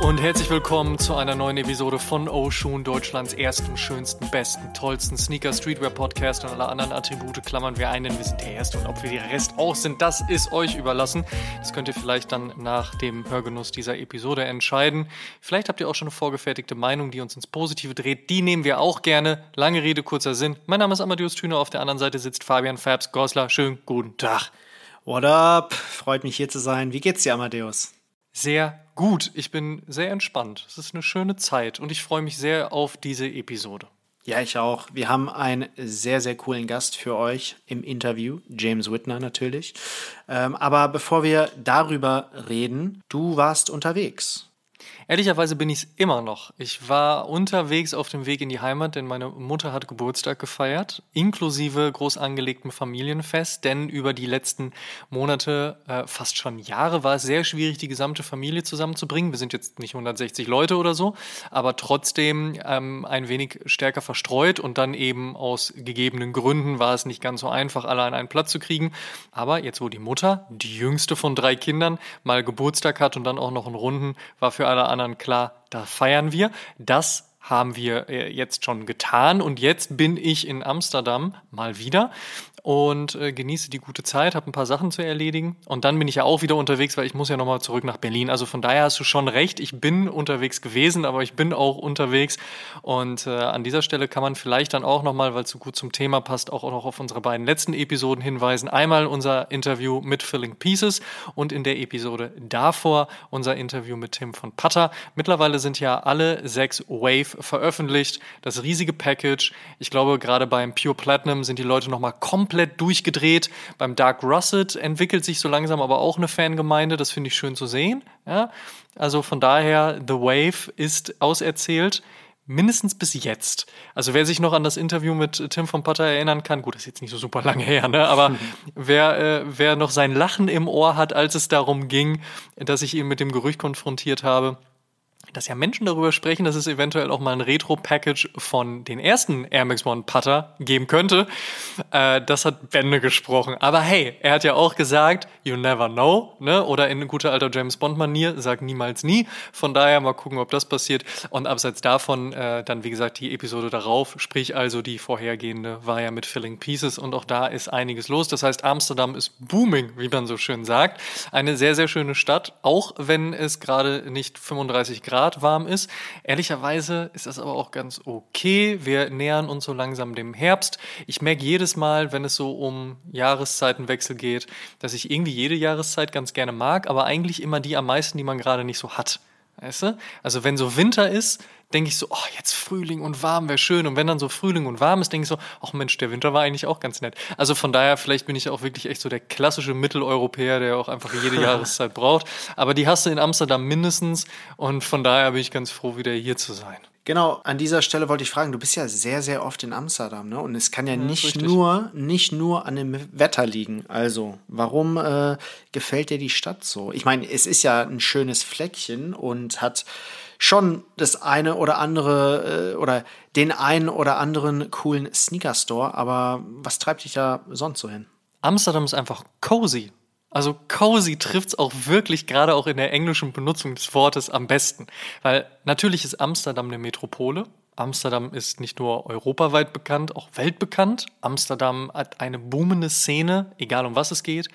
und herzlich willkommen zu einer neuen Episode von Oshun, Deutschlands ersten, schönsten, besten, tollsten Sneaker Streetwear Podcast und alle anderen Attribute klammern wir ein, denn wir sind der Erste und ob wir der Rest auch sind, das ist euch überlassen. Das könnt ihr vielleicht dann nach dem Hörgenuss dieser Episode entscheiden. Vielleicht habt ihr auch schon eine vorgefertigte Meinung, die uns ins Positive dreht. Die nehmen wir auch gerne. Lange Rede, kurzer Sinn. Mein Name ist Amadeus Thüner, auf der anderen Seite sitzt Fabian Fabs Gosler. Schönen guten Tag. What up? Freut mich hier zu sein. Wie geht's dir, Amadeus? Sehr gut. Ich bin sehr entspannt. Es ist eine schöne Zeit und ich freue mich sehr auf diese Episode. Ja, ich auch. Wir haben einen sehr, sehr coolen Gast für euch im Interview, James Whitner natürlich. Ähm, aber bevor wir darüber reden, du warst unterwegs. Ehrlicherweise bin ich es immer noch. Ich war unterwegs auf dem Weg in die Heimat, denn meine Mutter hat Geburtstag gefeiert, inklusive groß angelegtem Familienfest, denn über die letzten Monate, äh, fast schon Jahre, war es sehr schwierig, die gesamte Familie zusammenzubringen. Wir sind jetzt nicht 160 Leute oder so, aber trotzdem ähm, ein wenig stärker verstreut und dann eben aus gegebenen Gründen war es nicht ganz so einfach, alle an einen Platz zu kriegen. Aber jetzt, wo die Mutter, die jüngste von drei Kindern, mal Geburtstag hat und dann auch noch einen Runden, war für alle anderen anderen klar, da feiern wir. Das haben wir äh, jetzt schon getan und jetzt bin ich in Amsterdam mal wieder und äh, genieße die gute Zeit, habe ein paar Sachen zu erledigen und dann bin ich ja auch wieder unterwegs, weil ich muss ja nochmal zurück nach Berlin. Also von daher hast du schon recht, ich bin unterwegs gewesen, aber ich bin auch unterwegs und äh, an dieser Stelle kann man vielleicht dann auch nochmal, weil es so gut zum Thema passt, auch noch auf unsere beiden letzten Episoden hinweisen. Einmal unser Interview mit Filling Pieces und in der Episode davor unser Interview mit Tim von Putter. Mittlerweile sind ja alle sechs Wave veröffentlicht, das riesige Package. Ich glaube, gerade beim Pure Platinum sind die Leute nochmal komplett komplett durchgedreht. Beim Dark Russet entwickelt sich so langsam aber auch eine Fangemeinde. Das finde ich schön zu sehen. Ja? Also von daher, The Wave ist auserzählt mindestens bis jetzt. Also wer sich noch an das Interview mit Tim von Potter erinnern kann, gut, das ist jetzt nicht so super lange her, ne? aber wer, äh, wer noch sein Lachen im Ohr hat, als es darum ging, dass ich ihn mit dem Gerücht konfrontiert habe, dass ja Menschen darüber sprechen, dass es eventuell auch mal ein Retro-Package von den ersten Air Max One Putter geben könnte. Äh, das hat Bände gesprochen. Aber hey, er hat ja auch gesagt, you never know, ne? Oder in guter alter James Bond-Manier, sag niemals nie. Von daher mal gucken, ob das passiert. Und abseits davon, äh, dann wie gesagt, die Episode darauf, sprich also die vorhergehende, war ja mit Filling Pieces und auch da ist einiges los. Das heißt, Amsterdam ist booming, wie man so schön sagt. Eine sehr, sehr schöne Stadt, auch wenn es gerade nicht 35 Grad Grad warm ist. Ehrlicherweise ist das aber auch ganz okay. Wir nähern uns so langsam dem Herbst. Ich merke jedes Mal, wenn es so um Jahreszeitenwechsel geht, dass ich irgendwie jede Jahreszeit ganz gerne mag, aber eigentlich immer die am meisten, die man gerade nicht so hat. Weißt du? Also wenn so Winter ist, denke ich so, oh, jetzt Frühling und warm wäre schön. Und wenn dann so Frühling und warm ist, denke ich so, ach Mensch, der Winter war eigentlich auch ganz nett. Also von daher, vielleicht bin ich auch wirklich echt so der klassische Mitteleuropäer, der auch einfach jede Jahreszeit braucht. Aber die hast du in Amsterdam mindestens. Und von daher bin ich ganz froh, wieder hier zu sein. Genau, an dieser Stelle wollte ich fragen, du bist ja sehr, sehr oft in Amsterdam, ne? Und es kann ja, nicht nur, nicht nur an dem Wetter liegen. Also, warum äh, gefällt dir die Stadt so? Ich meine, es ist ja ein schönes Fleckchen und hat schon das eine oder andere äh, oder den einen oder anderen coolen Sneaker Store, aber was treibt dich da sonst so hin? Amsterdam ist einfach cozy. Also cozy trifft's auch wirklich gerade auch in der englischen Benutzung des Wortes am besten, weil natürlich ist Amsterdam eine Metropole. Amsterdam ist nicht nur europaweit bekannt, auch weltbekannt. Amsterdam hat eine boomende Szene, egal um was es geht.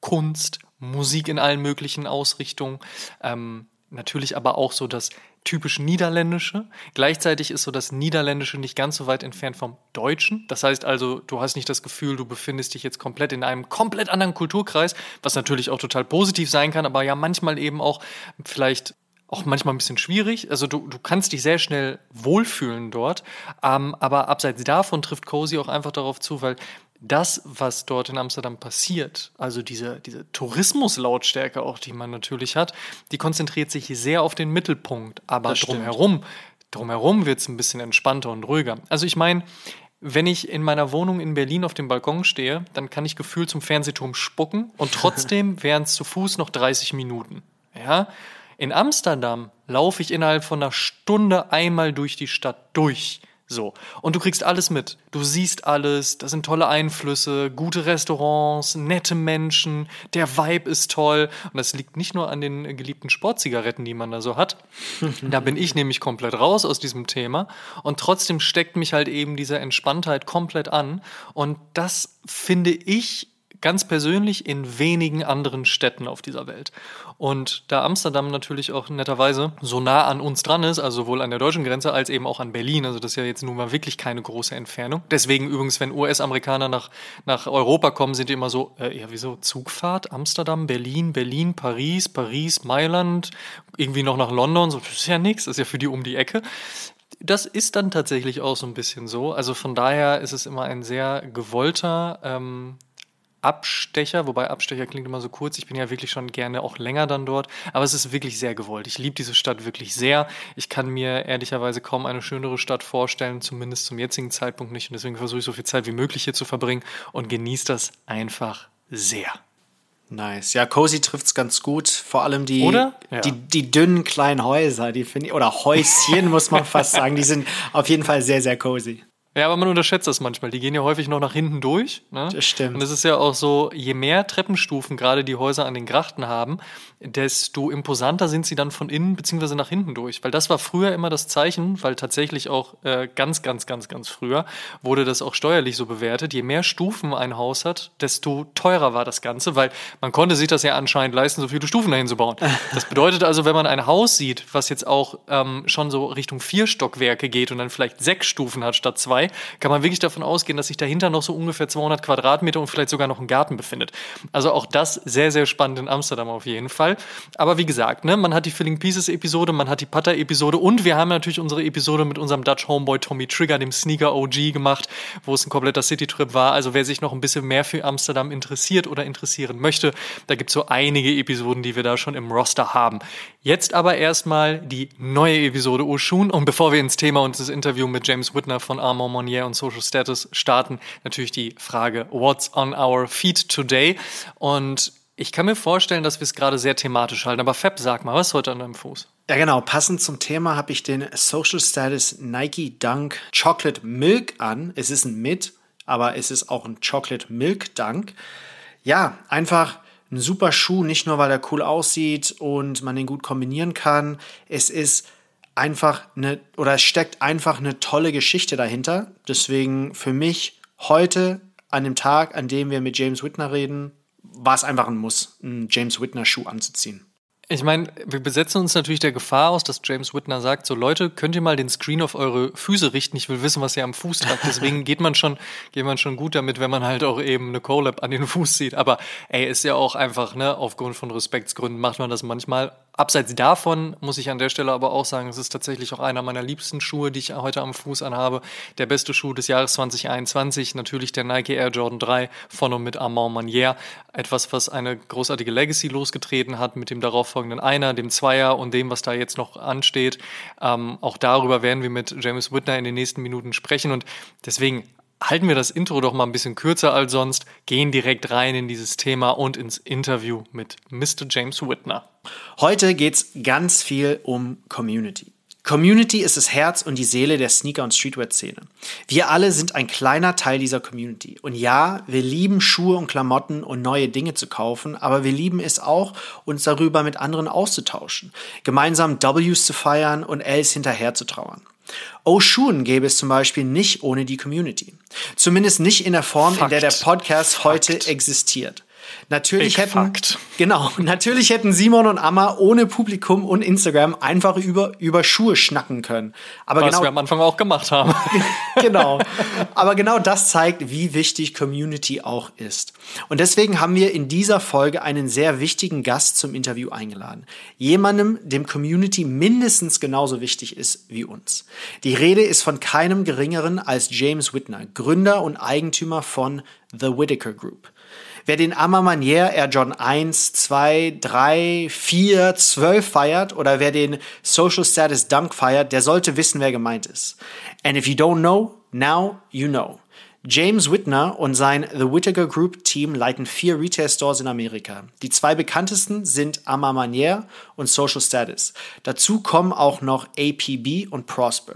Kunst, Musik in allen möglichen Ausrichtungen. Ähm, natürlich aber auch so das typisch Niederländische. Gleichzeitig ist so das Niederländische nicht ganz so weit entfernt vom Deutschen. Das heißt also, du hast nicht das Gefühl, du befindest dich jetzt komplett in einem komplett anderen Kulturkreis, was natürlich auch total positiv sein kann, aber ja manchmal eben auch vielleicht auch manchmal ein bisschen schwierig. Also du, du kannst dich sehr schnell wohlfühlen dort, ähm, aber abseits davon trifft Cozy auch einfach darauf zu, weil das, was dort in Amsterdam passiert, also diese, diese Tourismuslautstärke auch, die man natürlich hat, die konzentriert sich sehr auf den Mittelpunkt. Aber drumherum, drumherum wird es ein bisschen entspannter und ruhiger. Also ich meine, wenn ich in meiner Wohnung in Berlin auf dem Balkon stehe, dann kann ich gefühlt zum Fernsehturm spucken und trotzdem wären es zu Fuß noch 30 Minuten. Ja? In Amsterdam laufe ich innerhalb von einer Stunde einmal durch die Stadt durch. So. Und du kriegst alles mit. Du siehst alles, da sind tolle Einflüsse, gute Restaurants, nette Menschen, der Vibe ist toll. Und das liegt nicht nur an den geliebten Sportzigaretten, die man da so hat. da bin ich nämlich komplett raus aus diesem Thema. Und trotzdem steckt mich halt eben diese Entspanntheit komplett an. Und das finde ich ganz persönlich in wenigen anderen Städten auf dieser Welt. Und da Amsterdam natürlich auch netterweise so nah an uns dran ist, also sowohl an der deutschen Grenze als eben auch an Berlin, also das ist ja jetzt nun mal wirklich keine große Entfernung. Deswegen übrigens, wenn US-Amerikaner nach, nach Europa kommen, sind die immer so, äh, ja, wieso Zugfahrt? Amsterdam, Berlin, Berlin, Paris, Paris, Mailand, irgendwie noch nach London, so, das ist ja nichts, ist ja für die um die Ecke das ist dann tatsächlich auch so ein bisschen so. Also von daher ist es immer ein sehr gewollter ähm, Abstecher, wobei Abstecher klingt immer so kurz. Ich bin ja wirklich schon gerne auch länger dann dort, aber es ist wirklich sehr gewollt. Ich liebe diese Stadt wirklich sehr. Ich kann mir ehrlicherweise kaum eine schönere Stadt vorstellen, zumindest zum jetzigen Zeitpunkt nicht. Und deswegen versuche ich so viel Zeit wie möglich hier zu verbringen und genieße das einfach sehr. Nice. Ja, Cozy trifft es ganz gut. Vor allem die, ja. die, die dünnen kleinen Häuser, die finde ich, oder Häuschen muss man fast sagen, die sind auf jeden Fall sehr, sehr cozy. Ja, aber man unterschätzt das manchmal. Die gehen ja häufig noch nach hinten durch. Ne? Das stimmt. Und es ist ja auch so, je mehr Treppenstufen gerade die Häuser an den Grachten haben, desto imposanter sind sie dann von innen bzw. nach hinten durch. Weil das war früher immer das Zeichen, weil tatsächlich auch äh, ganz, ganz, ganz, ganz früher wurde das auch steuerlich so bewertet. Je mehr Stufen ein Haus hat, desto teurer war das Ganze, weil man konnte sich das ja anscheinend leisten, so viele Stufen dahin zu bauen. Das bedeutet also, wenn man ein Haus sieht, was jetzt auch ähm, schon so Richtung vier Stockwerke geht und dann vielleicht sechs Stufen hat statt zwei, 2, kann man wirklich davon ausgehen, dass sich dahinter noch so ungefähr 200 Quadratmeter und vielleicht sogar noch ein Garten befindet. Also auch das sehr, sehr spannend in Amsterdam auf jeden Fall. Aber wie gesagt, ne, man hat die Filling Pieces Episode, man hat die Putter Episode und wir haben natürlich unsere Episode mit unserem Dutch Homeboy Tommy Trigger, dem Sneaker OG gemacht, wo es ein kompletter City-Trip war. Also wer sich noch ein bisschen mehr für Amsterdam interessiert oder interessieren möchte, da gibt es so einige Episoden, die wir da schon im Roster haben. Jetzt aber erstmal die neue Episode Oshun und bevor wir ins Thema und das Interview mit James Whitner von Armor Monnier und Social Status starten, natürlich die Frage, what's on our feed today? Und ich kann mir vorstellen, dass wir es gerade sehr thematisch halten, aber Fab, sag mal, was ist heute an deinem Fuß? Ja, genau. Passend zum Thema habe ich den Social Status Nike Dunk Chocolate Milk an. Es ist ein Mit, aber es ist auch ein Chocolate Milk Dunk. Ja, einfach ein super Schuh, nicht nur weil er cool aussieht und man den gut kombinieren kann. Es ist einfach eine oder es steckt einfach eine tolle Geschichte dahinter. Deswegen für mich heute an dem Tag, an dem wir mit James Whitner reden, war es einfach ein Muss, einen James Whitner Schuh anzuziehen. Ich meine, wir besetzen uns natürlich der Gefahr aus, dass James Whitner sagt, so Leute, könnt ihr mal den Screen auf eure Füße richten? Ich will wissen, was ihr am Fuß tragt. Deswegen geht man schon, geht man schon gut damit, wenn man halt auch eben eine Collab an den Fuß sieht. Aber ey, ist ja auch einfach, ne, aufgrund von Respektsgründen macht man das manchmal. Abseits davon muss ich an der Stelle aber auch sagen, es ist tatsächlich auch einer meiner liebsten Schuhe, die ich heute am Fuß anhabe. Der beste Schuh des Jahres 2021, natürlich der Nike Air Jordan 3 von und mit Armand Manier. Etwas, was eine großartige Legacy losgetreten hat mit dem darauffolgenden Einer, dem Zweier und dem, was da jetzt noch ansteht. Ähm, auch darüber werden wir mit James Whitner in den nächsten Minuten sprechen und deswegen halten wir das Intro doch mal ein bisschen kürzer als sonst, gehen direkt rein in dieses Thema und ins Interview mit Mr. James Whitner. Heute geht es ganz viel um Community. Community ist das Herz und die Seele der Sneaker- und Streetwear-Szene. Wir alle sind ein kleiner Teil dieser Community. Und ja, wir lieben Schuhe und Klamotten und neue Dinge zu kaufen, aber wir lieben es auch, uns darüber mit anderen auszutauschen, gemeinsam Ws zu feiern und Ls hinterher zu trauern. Oshun gäbe es zum Beispiel nicht ohne die Community. Zumindest nicht in der Form, Fakt. in der der Podcast heute Fakt. existiert. Natürlich Big hätten, Fakt. genau, natürlich hätten Simon und Amma ohne Publikum und Instagram einfach über, über Schuhe schnacken können. Aber Was genau, wir am Anfang auch gemacht haben. genau. Aber genau das zeigt, wie wichtig Community auch ist. Und deswegen haben wir in dieser Folge einen sehr wichtigen Gast zum Interview eingeladen. Jemandem, dem Community mindestens genauso wichtig ist wie uns. Die Rede ist von keinem geringeren als James Whitner, Gründer und Eigentümer von The Whitaker Group. Wer den Amamanier Air John 1, 2, 3, 4, 12 feiert oder wer den Social Status Dunk feiert, der sollte wissen, wer gemeint ist. And if you don't know, now you know. James Whitner und sein The Whittaker Group Team leiten vier Retail Stores in Amerika. Die zwei bekanntesten sind Amamanier und Social Status. Dazu kommen auch noch APB und Prosper.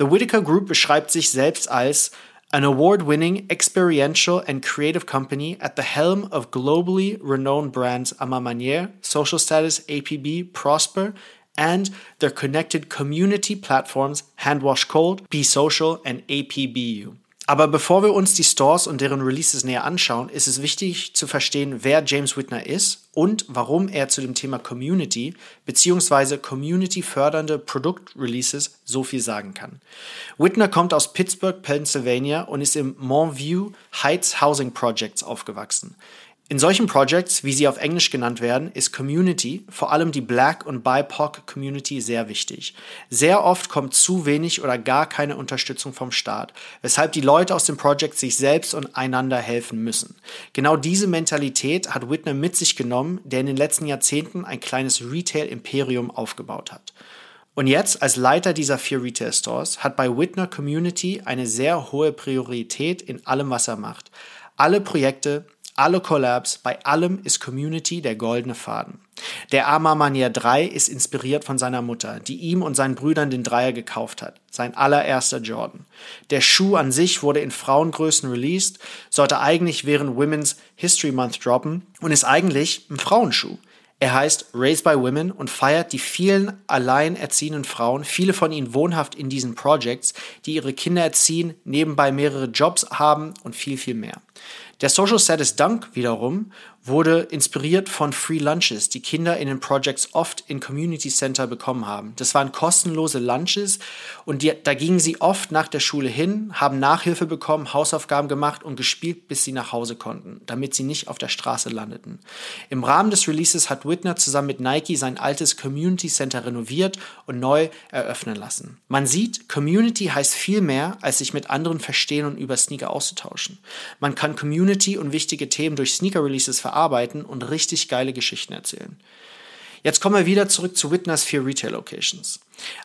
The Whitaker Group beschreibt sich selbst als an award-winning experiential and creative company at the helm of globally renowned brands A Ma Manière, Social Status, APB, Prosper, and their connected community platforms Handwash Cold, Be Social, and APBU. Aber bevor wir uns die Stores und deren Releases näher anschauen, ist es wichtig zu verstehen, wer James Whitner ist und warum er zu dem Thema Community bzw. Community fördernde Produktreleases so viel sagen kann. Whitner kommt aus Pittsburgh, Pennsylvania und ist im Montview Heights Housing Projects aufgewachsen. In solchen Projects, wie sie auf Englisch genannt werden, ist Community, vor allem die Black- und BIPOC-Community, sehr wichtig. Sehr oft kommt zu wenig oder gar keine Unterstützung vom Staat, weshalb die Leute aus dem Project sich selbst und einander helfen müssen. Genau diese Mentalität hat Whitner mit sich genommen, der in den letzten Jahrzehnten ein kleines Retail-Imperium aufgebaut hat. Und jetzt, als Leiter dieser vier Retail-Stores, hat bei Whitner Community eine sehr hohe Priorität in allem, was er macht. Alle Projekte, alle Collabs, bei allem ist Community der goldene Faden. Der Ama Manier 3 ist inspiriert von seiner Mutter, die ihm und seinen Brüdern den Dreier gekauft hat. Sein allererster Jordan. Der Schuh an sich wurde in Frauengrößen released, sollte eigentlich während Women's History Month droppen und ist eigentlich ein Frauenschuh. Er heißt Raised by Women und feiert die vielen alleinerziehenden Frauen, viele von ihnen wohnhaft in diesen Projects, die ihre Kinder erziehen, nebenbei mehrere Jobs haben und viel, viel mehr. Der Social Status Dunk wiederum wurde inspiriert von Free Lunches, die Kinder in den Projects oft in Community Center bekommen haben. Das waren kostenlose Lunches und die, da gingen sie oft nach der Schule hin, haben Nachhilfe bekommen, Hausaufgaben gemacht und gespielt, bis sie nach Hause konnten, damit sie nicht auf der Straße landeten. Im Rahmen des Releases hat Whitner zusammen mit Nike sein altes Community Center renoviert und neu eröffnen lassen. Man sieht, Community heißt viel mehr, als sich mit anderen verstehen und über Sneaker auszutauschen. Man kann Community und wichtige Themen durch Sneaker Releases verarbeiten verarbeiten und richtig geile Geschichten erzählen. Jetzt kommen wir wieder zurück zu Witners vier Retail-Locations.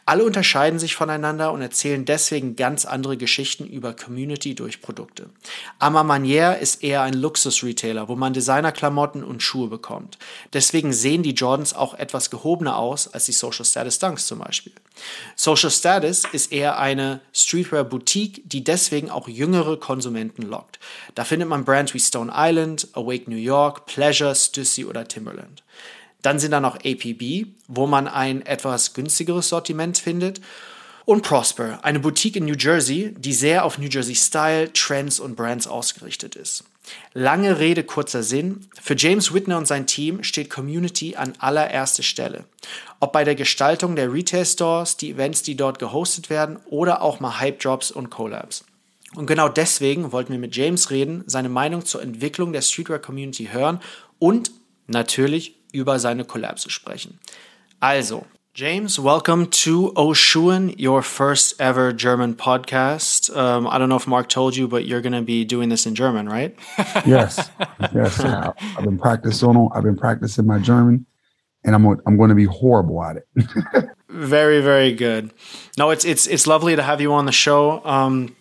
Alle unterscheiden sich voneinander und erzählen deswegen ganz andere Geschichten über Community durch Produkte. Ama Manière ist eher ein Luxus-Retailer, wo man Designerklamotten und Schuhe bekommt. Deswegen sehen die Jordans auch etwas gehobener aus als die Social Status Dunks zum Beispiel. Social Status ist eher eine Streetwear-Boutique, die deswegen auch jüngere Konsumenten lockt. Da findet man Brands wie Stone Island, Awake New York, Pleasure, Stussy oder Timberland. Dann sind da noch APB, wo man ein etwas günstigeres Sortiment findet. Und Prosper, eine Boutique in New Jersey, die sehr auf New Jersey Style, Trends und Brands ausgerichtet ist. Lange Rede, kurzer Sinn. Für James Whitner und sein Team steht Community an allererster Stelle. Ob bei der Gestaltung der Retail Stores, die Events, die dort gehostet werden oder auch mal Hype Drops und Collabs. Und genau deswegen wollten wir mit James reden, seine Meinung zur Entwicklung der Streetwear Community hören und natürlich über seine Collapse sprechen. Also, James, welcome to Oshun, your first ever German podcast. Um, I don't know if Mark told you, but you're going to be doing this in German, right? yes, yes. I've been practicing. I've been practicing my German, and I'm I'm going to be horrible at it. very, very good. No, it's it's it's lovely to have you on the show. Um,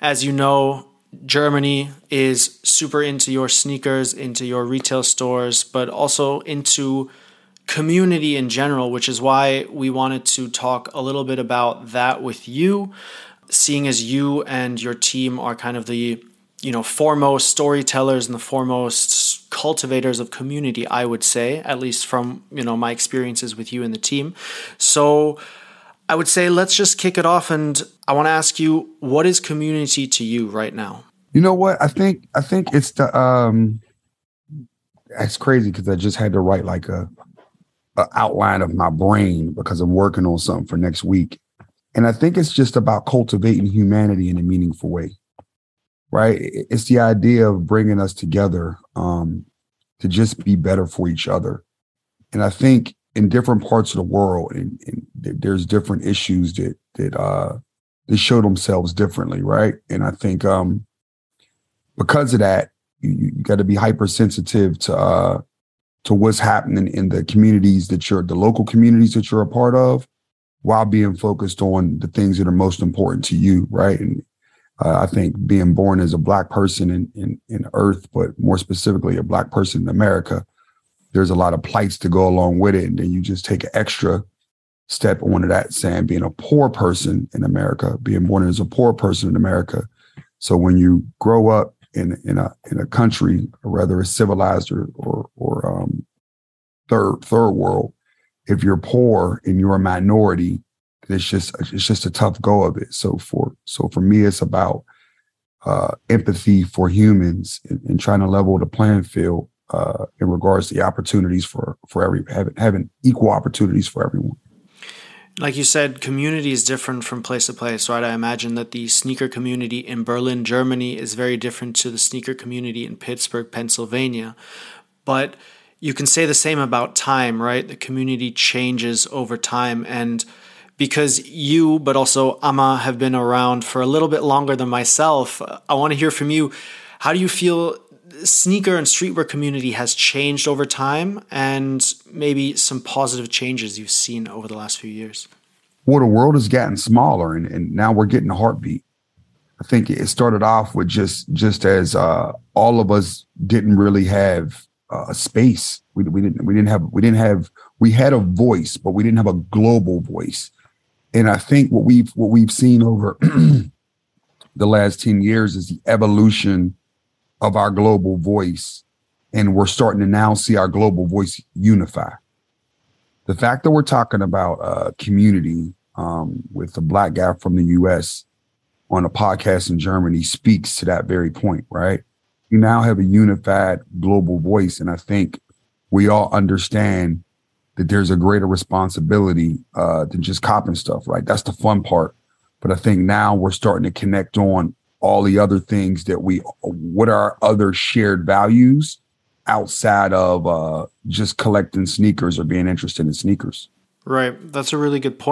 as you know, Germany is super into your sneakers, into your retail stores, but also into community in general, which is why we wanted to talk a little bit about that with you, seeing as you and your team are kind of the you know foremost storytellers and the foremost cultivators of community i would say at least from you know my experiences with you and the team so i would say let's just kick it off and i want to ask you what is community to you right now you know what? I think I think it's the um it's crazy because I just had to write like a, a outline of my brain because I'm working on something for next week. And I think it's just about cultivating humanity in a meaningful way. Right? It's the idea of bringing us together um, to just be better for each other. And I think in different parts of the world, and, and there's different issues that that uh, that show themselves differently, right? And I think um, because of that, you, you got to be hypersensitive to uh, to what's happening in the communities that you're, the local communities that you're a part of, while being focused on the things that are most important to you, right? And uh, I think being born as a black person in, in in Earth, but more specifically a black person in America, there's a lot of plights to go along with it, and then you just take an extra step onto that saying being a poor person in America, being born as a poor person in America. So when you grow up in in a in a country, whether it's civilized or or, or um, third third world, if you're poor and you're a minority, it's just it's just a tough go of it. So for so for me, it's about uh, empathy for humans and, and, trying to level the playing field uh, in regards to the opportunities for for every having, having equal opportunities for everyone. Like you said, community is different from place to place, right? I imagine that the sneaker community in Berlin, Germany, is very different to the sneaker community in Pittsburgh, Pennsylvania. But you can say the same about time, right? The community changes over time. And because you, but also Amma, have been around for a little bit longer than myself, uh, I want to hear from you. How do you feel sneaker and streetwear community has changed over time and maybe some positive changes you've seen over the last few years? Well, the world has gotten smaller and, and now we're getting a heartbeat. I think it started off with just just as uh, all of us didn't really have uh, a space. We, we didn't we didn't have we didn't have we had a voice, but we didn't have a global voice. And I think what we've what we've seen over the last 10 years is the evolution of our global voice. And we're starting to now see our global voice unify. The fact that we're talking about a community um, with a black guy from the US on a podcast in Germany speaks to that very point, right? You now have a unified global voice. And I think we all understand that there's a greater responsibility uh, than just copping stuff, right? That's the fun part. But I think now we're starting to connect on all the other things that we what are other shared values outside of uh, just collecting sneakers or being interested in sneakers. Right. That's a really good.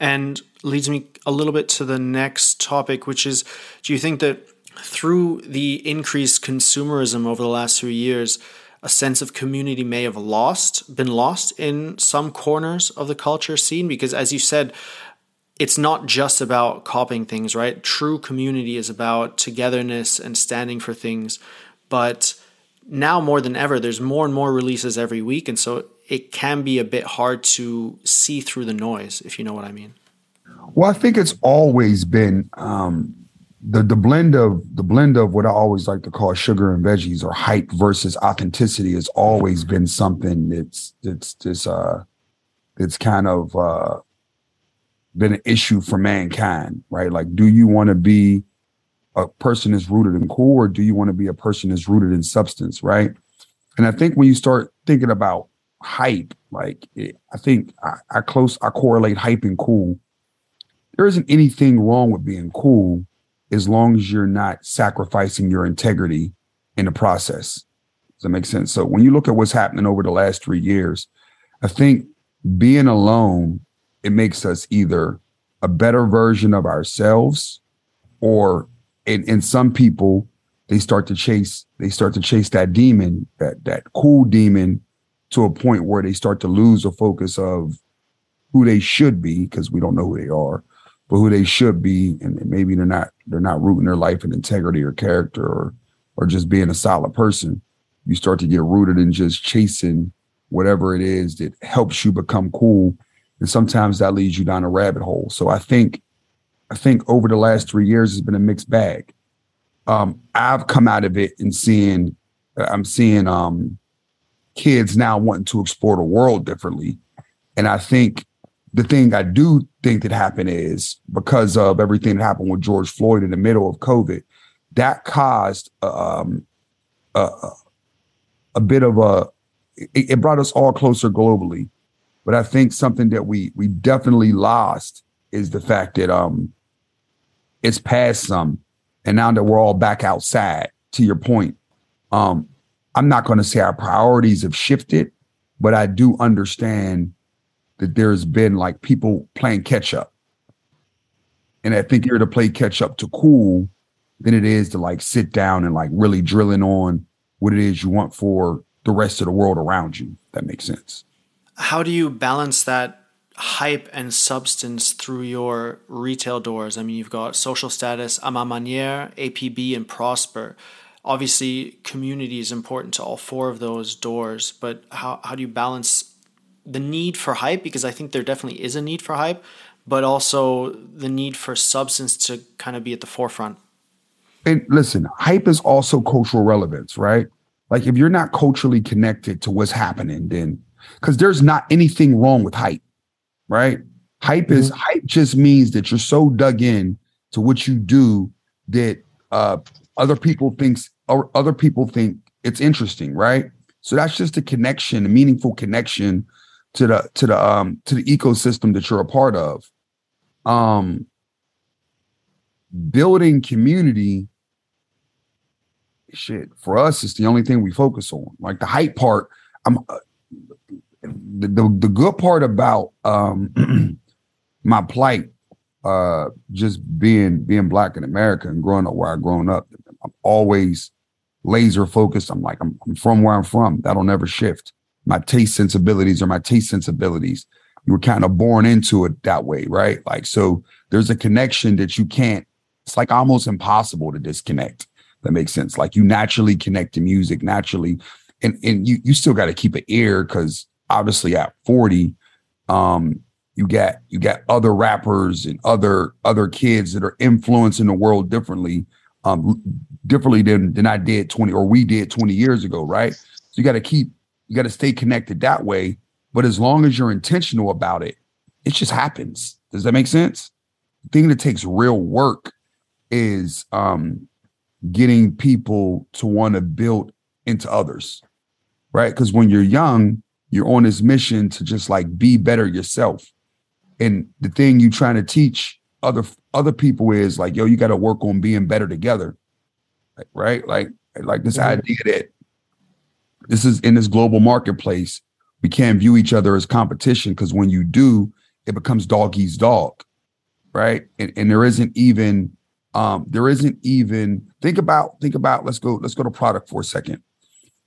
And leads me a little bit to the next topic, which is do you think that through the increased consumerism over the last few years, a sense of community may have lost, been lost in some corners of the culture scene? Because as you said, it's not just about copying things, right? True community is about togetherness and standing for things. But now more than ever, there's more and more releases every week. And so it can be a bit hard to see through the noise, if you know what I mean. Well, I think it's always been um, the the blend of the blend of what I always like to call sugar and veggies or hype versus authenticity has always been something that's that's this uh that's kind of uh been an issue for mankind, right? Like, do you want to be a person that's rooted in cool, or do you want to be a person that's rooted in substance, right? And I think when you start thinking about hype, like it, I think I, I close, I correlate hype and cool. There isn't anything wrong with being cool as long as you're not sacrificing your integrity in the process. Does that make sense? So when you look at what's happening over the last three years, I think being alone it makes us either a better version of ourselves or in, in some people they start to chase they start to chase that demon that that cool demon to a point where they start to lose the focus of who they should be because we don't know who they are but who they should be and maybe they're not they're not rooting their life in integrity or character or or just being a solid person. You start to get rooted in just chasing whatever it is that helps you become cool and sometimes that leads you down a rabbit hole. So I think, I think over the last three years has been a mixed bag. Um, I've come out of it and seeing, I'm seeing um, kids now wanting to explore the world differently, and I think the thing I do think that happened is because of everything that happened with George Floyd in the middle of COVID, that caused um, a, a bit of a it, it brought us all closer globally but I think something that we we definitely lost is the fact that um it's past some, and now that we're all back outside. To your point, um, I'm not going to say our priorities have shifted, but I do understand that there's been like people playing catch up, and I think you're to play catch up to cool than it is to like sit down and like really drilling on what it is you want for the rest of the world around you. That makes sense how do you balance that hype and substance through your retail doors? I mean, you've got social status, A Ma APB, and Prosper. Obviously, community is important to all four of those doors, but how, how do you balance the need for hype because I think there definitely is a need for hype, but also the need for substance to kind of be at the forefront. And listen, hype is also cultural relevance, right? Like if you're not culturally connected to what's happening, then because there's not anything wrong with hype, right? Hype is mm-hmm. hype just means that you're so dug in to what you do that uh, other people thinks or other people think it's interesting, right? So that's just a connection, a meaningful connection to the to the um to the ecosystem that you're a part of. Um building community shit for us it's the only thing we focus on. Like the hype part, I'm uh, the, the good part about um my plight uh just being being black in America and growing up where I grown up, I'm always laser focused. I'm like, I'm, I'm from where I'm from. That'll never shift. My taste sensibilities are my taste sensibilities. You were kind of born into it that way, right? Like, so there's a connection that you can't, it's like almost impossible to disconnect. That makes sense. Like you naturally connect to music naturally. And, and you, you still got to keep an ear because obviously at 40, um, you got you got other rappers and other other kids that are influencing the world differently um differently than than I did 20 or we did 20 years ago, right? So you got to keep you got to stay connected that way. But as long as you're intentional about it, it just happens. Does that make sense? The thing that takes real work is um getting people to want to build into others, right? Because when you're young, you're on this mission to just like be better yourself. And the thing you're trying to teach other other people is like, yo, you got to work on being better together, right? Like, like this mm-hmm. idea that this is in this global marketplace, we can't view each other as competition because when you do, it becomes dog eats dog, right? And, and there isn't even um, there isn't even think about think about let's go let's go to product for a second.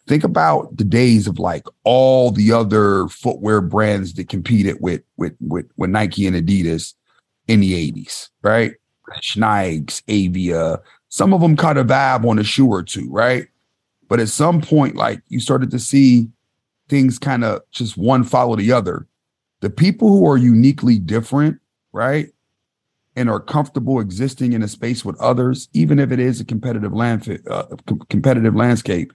Think about the days of like all the other footwear brands that competed with with with, with Nike and Adidas in the 80s, right? Schneig's, Avia, some of them caught a vibe on a shoe or two, right? But at some point, like you started to see things kind of just one follow the other. The people who are uniquely different, right? And are comfortable existing in a space with others, even if it is a competitive uh, competitive landscape,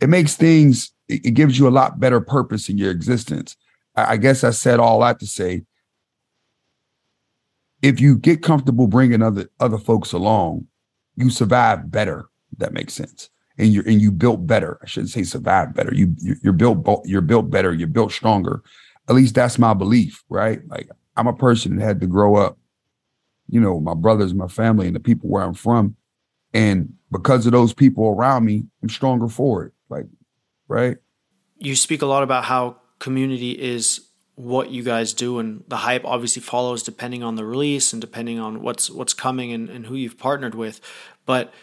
it makes things. It, gives you a lot better purpose in your existence. I, guess I said all that to say if you get comfortable bringing other other folks along, you survive better. that makes sense. And you and you built better. I shouldn't say survive better. You you're built you're built better. You're built stronger. At least that's my belief, right? Like I'm a person that had to grow up. You know, my brothers, my family, and the people where I'm from, and because of those people around me, I'm stronger for it. Like, right? You speak a lot about how community is what you guys do and the hype obviously follows depending on the release and depending on what's what's coming and, and who you've partnered with but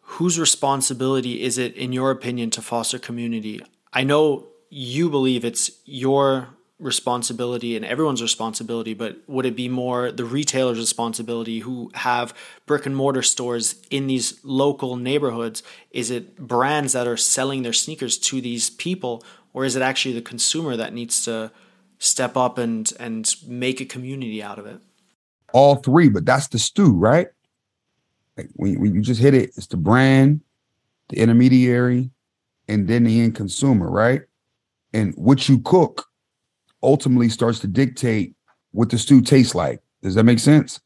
whose responsibility is it in your opinion to foster community i know you believe it's your responsibility and everyone's responsibility but would it be more the retailer's responsibility who have brick and mortar stores in these local neighborhoods is it brands that are selling their sneakers to these people or is it actually the consumer that needs to step up and and make a community out of it? All three, but that's the stew, right? Like when, when you just hit it, it's the brand, the intermediary, and then the end consumer, right? And what you cook ultimately starts to dictate what the stew tastes like. Does that make sense?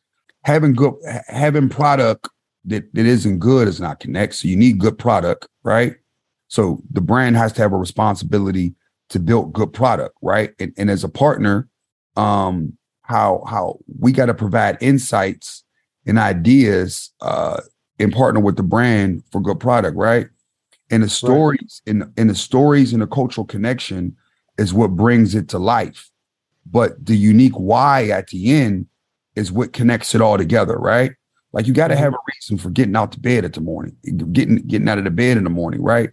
Having good having product that, that isn't good is not connect. So you need good product, right? So the brand has to have a responsibility to build good product, right? And, and as a partner, um, how how we got to provide insights and ideas uh, and partner with the brand for good product, right? And the stories right. and, in the stories and the cultural connection is what brings it to life. But the unique why at the end is what connects it all together, right? Like you got to mm-hmm. have a reason for getting out to bed at the morning, getting getting out of the bed in the morning, right?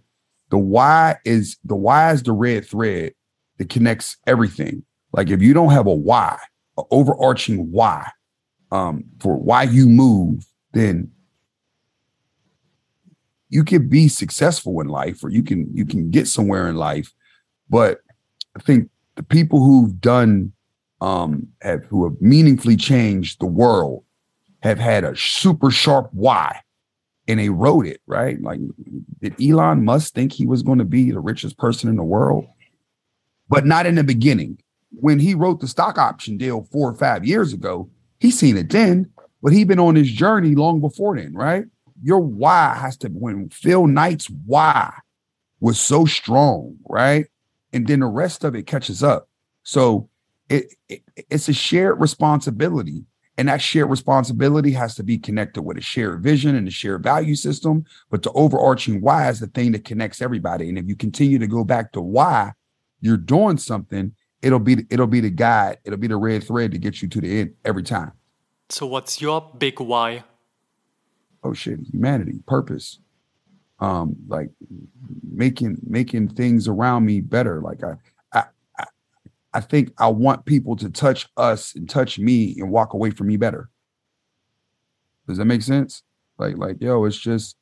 The why is the why is the red thread that connects everything. Like if you don't have a why, an overarching why um, for why you move, then you can be successful in life or you can you can get somewhere in life. But I think the people who've done um have who have meaningfully changed the world have had a super sharp why and they wrote it, right? Like, did Elon Musk think he was going to be the richest person in the world? But not in the beginning. When he wrote the stock option deal four or five years ago, he seen it then, but he been on his journey long before then, right? Your why has to when Phil Knight's why was so strong, right? And then the rest of it catches up. So it, it it's a shared responsibility and that shared responsibility has to be connected with a shared vision and a shared value system. But the overarching why is the thing that connects everybody. And if you continue to go back to why you're doing something, it'll be it'll be the guide, it'll be the red thread to get you to the end every time. So what's your big why? Oh shit, humanity, purpose. Um, like making making things around me better. Like I I I think I want people to touch us and touch me and walk away from me better. Does that make sense? Like, like, yo, it's just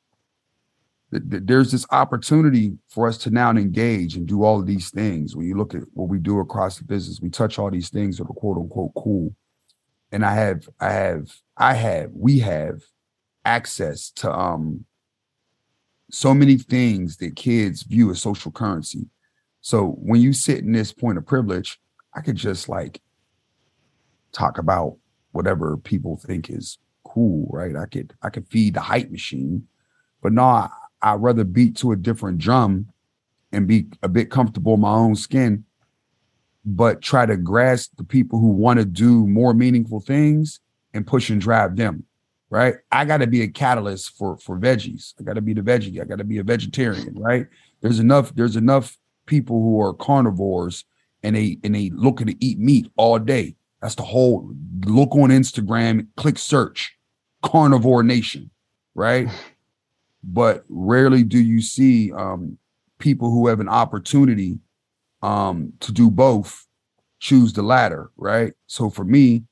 there's this opportunity for us to now engage and do all of these things. When you look at what we do across the business, we touch all these things that are quote unquote cool. And I have, I have, I have, we have access to um so many things that kids view as social currency so when you sit in this point of privilege, I could just like talk about whatever people think is cool, right? I could I could feed the hype machine, but no, I, I'd rather beat to a different drum and be a bit comfortable in my own skin, but try to grasp the people who want to do more meaningful things and push and drive them. Right. I got to be a catalyst for for veggies. I got to be the veggie. I got to be a vegetarian. Right. There's enough. There's enough people who are carnivores and they and they looking to eat meat all day. That's the whole look on Instagram, click search, carnivore nation, right? but rarely do you see um, people who have an opportunity um, to do both choose the latter, right? So for me,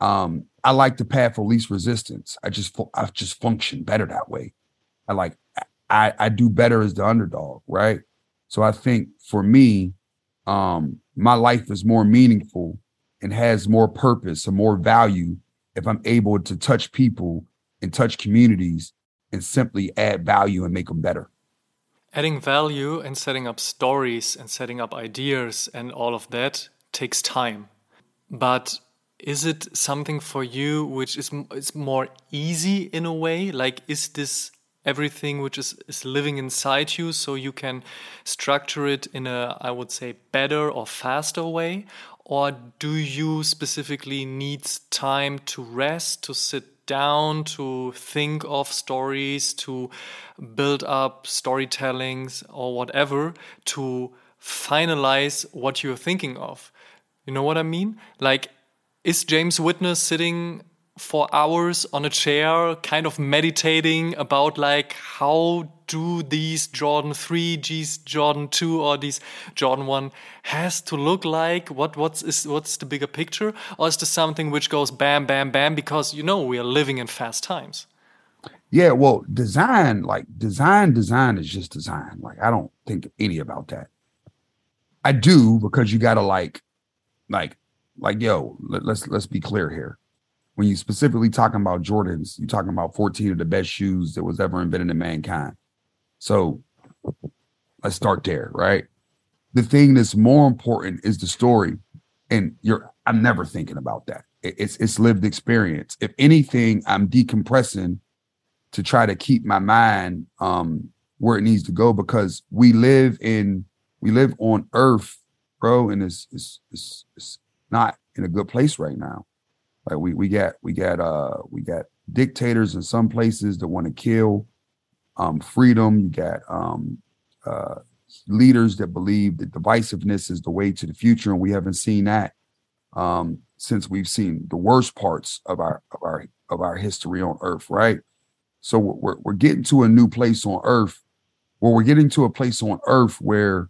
um, I like the path of least resistance. I just I just function better that way. I like I I do better as the underdog, right? So I think for me, um, my life is more meaningful and has more purpose and more value if I'm able to touch people and touch communities and simply add value and make them better. Adding value and setting up stories and setting up ideas and all of that takes time. But is it something for you which is, is more easy in a way? Like, is this everything which is, is living inside you so you can structure it in a i would say better or faster way? Or do you specifically need time to rest to sit down to think of stories to build up storytellings or whatever to finalize what you're thinking of? You know what i mean? Like is james Whitner sitting for hours on a chair, kind of meditating about like how do these Jordan 3, G's Jordan 2 or these Jordan 1 has to look like? What what's is what's the bigger picture? Or is this something which goes bam, bam, bam? Because you know we are living in fast times. Yeah, well, design, like design, design is just design. Like I don't think any about that. I do because you gotta like, like, like, yo, let, let's let's be clear here when you specifically talking about Jordans, you're talking about 14 of the best shoes that was ever invented in mankind. So let's start there, right? The thing that's more important is the story. And you're I'm never thinking about that. It's it's lived experience. If anything, I'm decompressing to try to keep my mind um where it needs to go because we live in we live on earth, bro, and it's it's, it's, it's not in a good place right now. Like we we got we got uh we got dictators in some places that want to kill um freedom. You got um uh leaders that believe that divisiveness is the way to the future, and we haven't seen that um since we've seen the worst parts of our of our of our history on earth, right? So we're we're getting to a new place on earth where we're getting to a place on earth where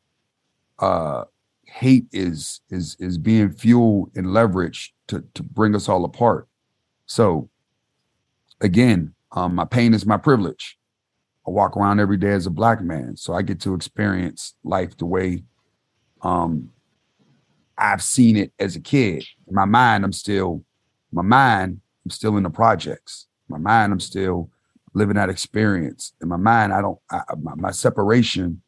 uh hate is is is being fueled and leveraged to to bring us all apart. So again, um, my pain is my privilege. I walk around every day as a black man, so I get to experience life the way um I've seen it as a kid. In my mind, I'm still, my mind, I'm still in the projects. My mind, I'm still living that experience. In my mind, I don't, I, my, my separation,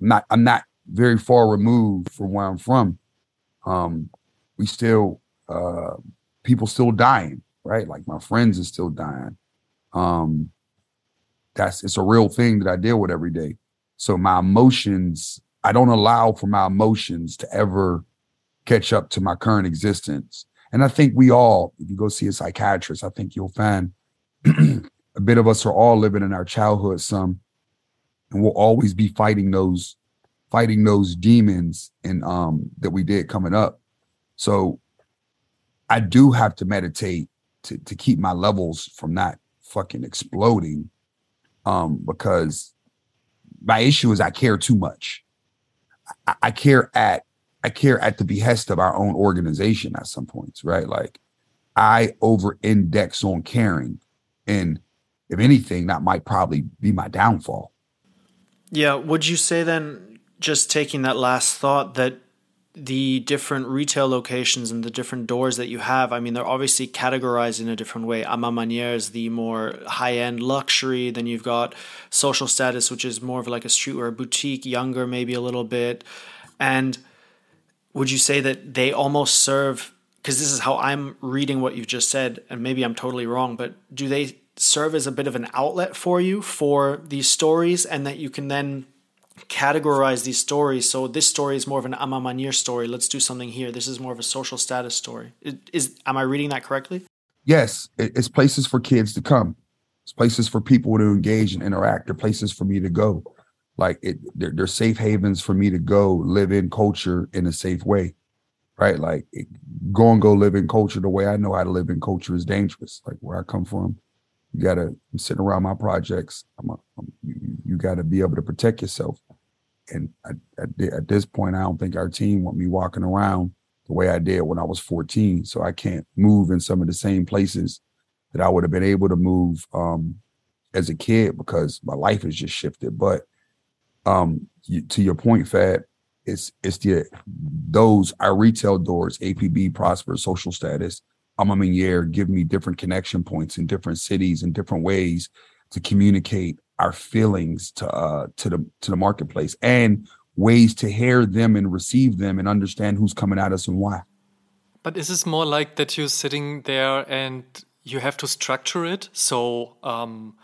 I'm not, I'm not very far removed from where I'm from. Um, we still, uh, people still dying, right? Like my friends are still dying. Um, that's it's a real thing that I deal with every day. So my emotions, I don't allow for my emotions to ever catch up to my current existence. And I think we all, if you go see a psychiatrist, I think you'll find a bit of us are all living in our childhood some, and we'll always be fighting those, fighting those demons and um that we did coming up. So I do have to meditate to to keep my levels from not fucking exploding. Um, because my issue is I care too much. I, I care at I care at the behest of our own organization at some points, right? Like I over index on caring. And if anything, that might probably be my downfall. Yeah. Would you say then, just taking that last thought, that the different retail locations and the different doors that you have, I mean, they're obviously categorized in a different way. A Ma Maniére is the more high end luxury. Then you've got social status, which is more of like a streetwear boutique, younger maybe a little bit. And would you say that they almost serve, because this is how I'm reading what you've just said, and maybe I'm totally wrong, but do they serve as a bit of an outlet for you for these stories and that you can then categorize these stories. So this story is more of an A Ma story. Let's do something here. This is more of a social status story. Is am I reading that correctly? Yes, it's places for kids to come. It's places for people to engage and interact. They're places for me to go. Like it, they're, they're safe havens for me to go live in culture in a safe way, right? Like it, go and go live in culture the way I know how to live in culture is dangerous. Like where I come from, you gotta I'm sitting around my projects. I'm, a, I'm you, you got to be able to protect yourself. And I, I, at this point, I don't think our team want me walking around the way I did when I was 14. So I can't move in some of the same places that I would have been able to move um, as a kid because my life has just shifted. But um, you, to your point, Fab, it's it's the those our retail doors, APB, Prosper, Social Status, A Ma Maniére, give me different connection points in different cities and different ways to communicate our feelings to uh to the to the marketplace and ways to hear them and receive them and understand who's coming at us and why. But is this more like that you're sitting there and you have to structure it? So um,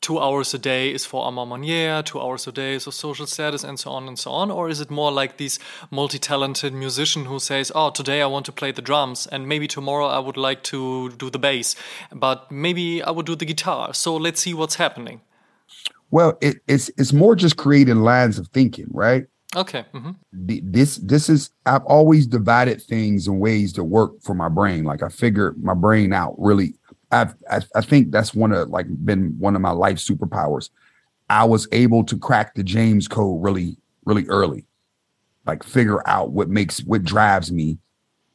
two hours a day is for A Ma two hours a day is for social status, and so on and so on? Or is it more like this multi talented musician who says, Oh, today I want to play the drums, and maybe tomorrow I would like to do the bass, but maybe I would do the guitar. So let's see what's happening. Well, it, it's it's more just creating lines of thinking, right? Okay. Mm-hmm. This this is I've always divided things in ways that work for my brain. Like I figured my brain out really I've, I, I think that's one of like been one of my life superpowers. I was able to crack the James code really, really early, like figure out what makes what drives me.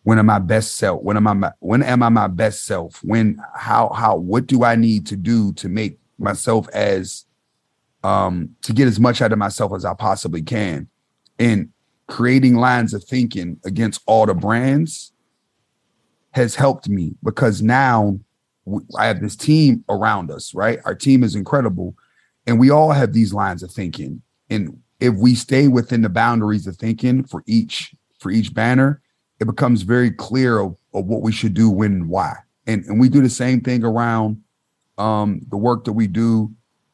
When am I my best self? When am I when am I my best self? When how how what do I need to do to make myself as um to get as much out of myself as I possibly can? And creating lines of thinking against all the brands has helped me because now I have this team around us, right? Our team is incredible. And we all have these lines of thinking. And if we stay within the boundaries of thinking for each for each banner, it becomes very clear of, of what we should do, when and why. And and we do the same thing around um the work that we do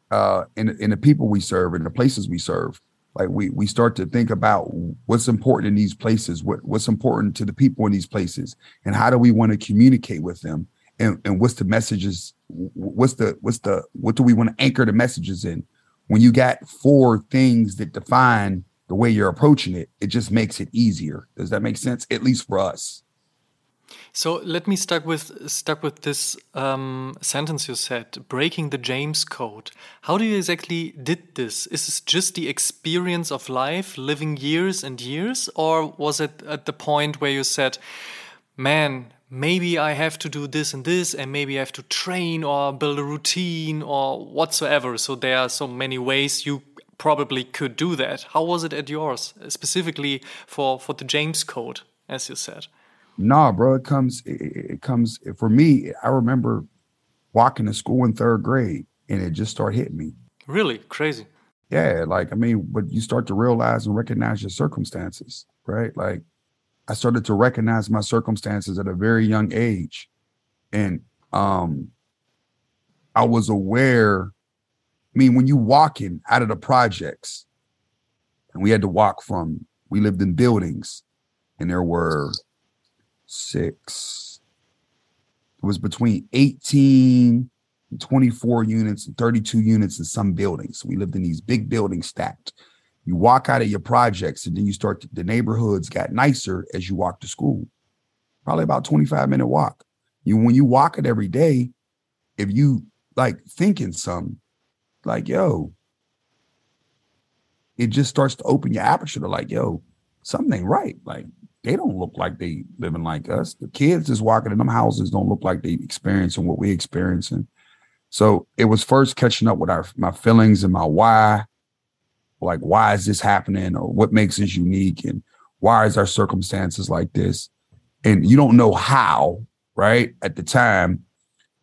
uh in, in the people we serve and the places we serve. Like we we start to think about what's important in these places, what what's important to the people in these places, and how do we want to communicate with them and, and what's the messages what's the what's the what do we want to anchor the messages in when you got four things that define the way you're approaching it it just makes it easier does that make sense at least for us so let me stuck with stuck with this um, sentence you said, breaking the James Code. How do you exactly did this? Is this just the experience of life, living years and years, or was it at the point where you said, "Man, maybe I have to do this and this, and maybe I have to train or build a routine or whatsoever. So there are so many ways you probably could do that. How was it at yours, specifically for, for the James Code? as you said. Nah, bro, it comes. It, it comes for me. I remember walking to school in third grade, and it just started hitting me. Really crazy. Yeah, like I mean, but you start to realize and recognize your circumstances, right? Like I started to recognize my circumstances at a very young age, and um, I was aware. I mean, when you walking out of the projects, and we had to walk from, we lived in buildings, and there were six. It was between 18 and 24 units and 32 units in some buildings. We lived in these big buildings stacked. You walk out of your projects and then you start, to, the neighborhoods got nicer as you walk to school. Probably about 25 minute walk. You, when you walk it every day, if you like thinking something, like, yo, it just starts to open your aperture to like, yo, something right. Like, they don't look like they living like us. The kids that's walking in them houses don't look like they experiencing what we experiencing. So it was first catching up with our my feelings and my why. Like, why is this happening? Or what makes us unique? And why is our circumstances like this? And you don't know how, right? At the time,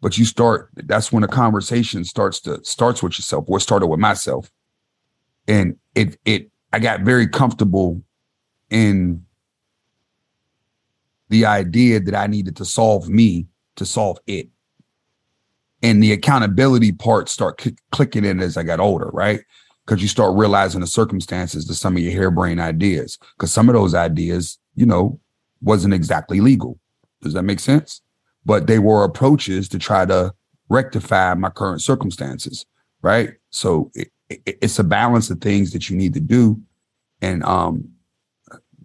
but you start, that's when the conversation starts to starts with yourself. What started with myself. And it it I got very comfortable in the idea that I needed to solve me to solve it. And the accountability part start cl- clicking in as I got older, right? Because you start realizing the circumstances to some of your harebrained ideas. Because some of those ideas, you know, wasn't exactly legal. Does that make sense? But they were approaches to try to rectify my current circumstances, right? So it, it, it's a balance of things that you need to do. And um,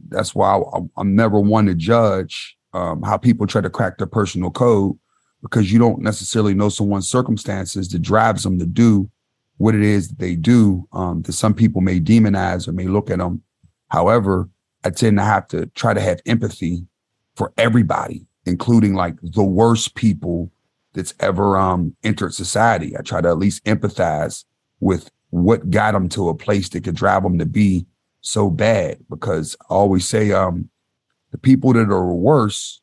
that's why I, am never one to judge um, how people try to crack their personal code because you don't necessarily know someone's circumstances that drives them to do what it is that they do. Um, that some people may demonize or may look at them. However, I tend to have to try to have empathy for everybody, including like the worst people that's ever um, entered society. I try to at least empathize with what got them to a place that could drive them to be so bad because I always say um the people that are worse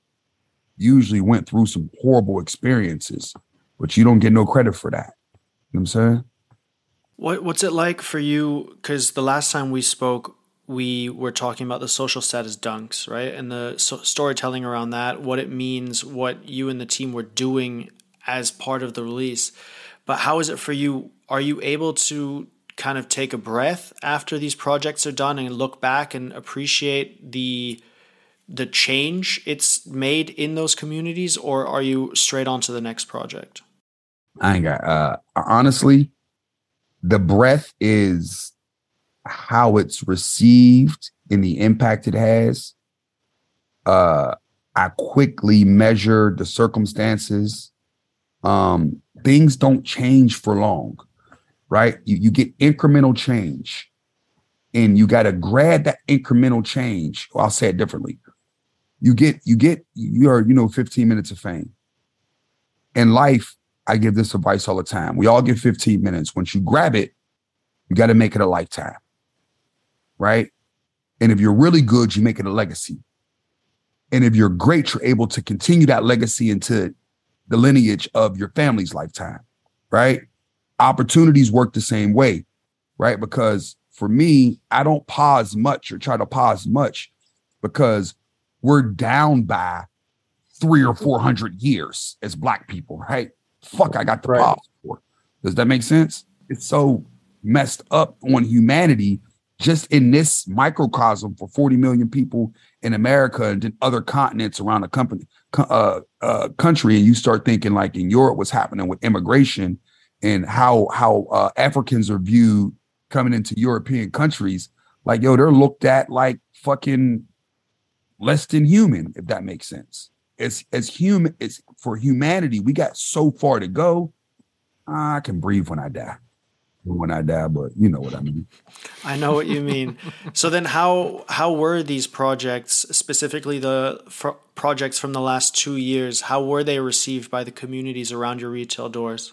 usually went through some horrible experiences, but you don't get no credit for that. You know what I'm saying? What what's it like for you? Because the last time we spoke, we were talking about the social status dunks, right? And the so- storytelling around that, what it means, what you and the team were doing as part of the release. But how is it for you? Are you able to kind of take a breath after these projects are done and look back and appreciate the the change it's made in those communities or are you straight on to the next project i ain't got uh honestly the breath is how it's received and the impact it has uh i quickly measure the circumstances um things don't change for long right? You, you get incremental change and you got to grab that incremental change. Well, I'll say it differently. You get, you get, you are, you know, 15 minutes of fame. In life, I give this advice all the time. We all get 15 minutes. Once you grab it, you got to make it a lifetime. Right. And if you're really good, you make it a legacy. And if you're great, you're able to continue that legacy into the lineage of your family's lifetime. Right opportunities work the same way, right? Because for me, I don't pause much or try to pause much because we're down by three or four hundred years as black people, right? Fuck, I got the right. pause for. Does that make sense? It's so messed up on humanity just in this microcosm for 40 million people in America and then other continents around the company, uh, uh, country. And you start thinking like in Europe, what's happening with immigration and how how uh, Africans are viewed coming into European countries. Like, yo, they're looked at like fucking less than human, if that makes sense. As as human, as for humanity, we got so far to go. I can breathe when I die. When I die, but you know what I mean. I know what you mean. so then, how how were these projects, specifically the projects from the last two years? How were they received by the communities around your retail doors?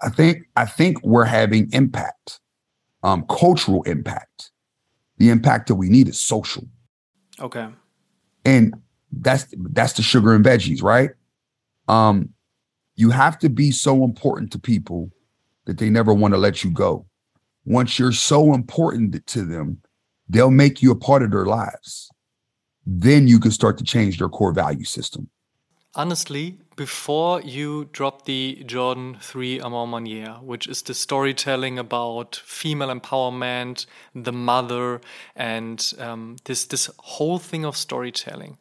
I think I think we're having impact, um, cultural impact. The impact that we need is social. Okay. And that's that's the sugar and veggies, right? Um, you have to be so important to people that they never want to let you go. Once you're so important to them, they'll make you a part of their lives. Then you can start to change their core value system. Honestly, before you dropped the Jordan 3 A Ma Maniére, which is the storytelling about female empowerment, the mother, and um, this this whole thing of storytelling.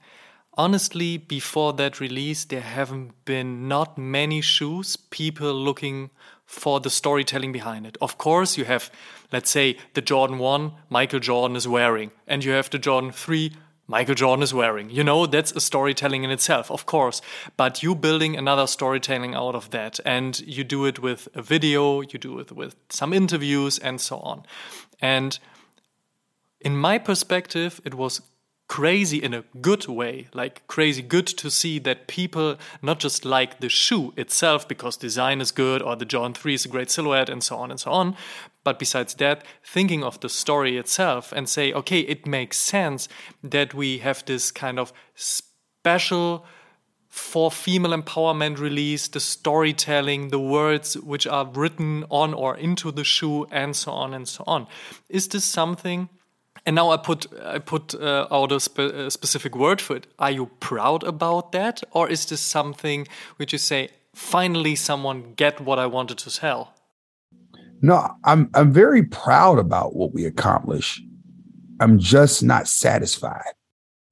Honestly, before that release, there haven't been not many shoes people looking for the storytelling behind it. Of course, you have, let's say, the Jordan 1 Michael Jordan is wearing, and you have the Jordan 3 Michael Jordan is wearing. You know, that's a storytelling in itself, of course. But you building another storytelling out of that. And you do it with a video, you do it with some interviews, and so on. And in my perspective, it was crazy in a good way, like crazy good to see that people not just like the shoe itself because design is good or the Jordan 3 is a great silhouette and so on and so on, but besides that, thinking of the story itself and say, okay, it makes sense that we have this kind of special for female empowerment release, the storytelling, the words which are written on or into the shoe, and so on and so on. Is this something? And now I put I put uh, out a, spe a, specific word for it. Are you proud about that, or is this something which you say finally someone get what I wanted to tell? No, I'm I'm very proud about what we accomplish. I'm just not satisfied.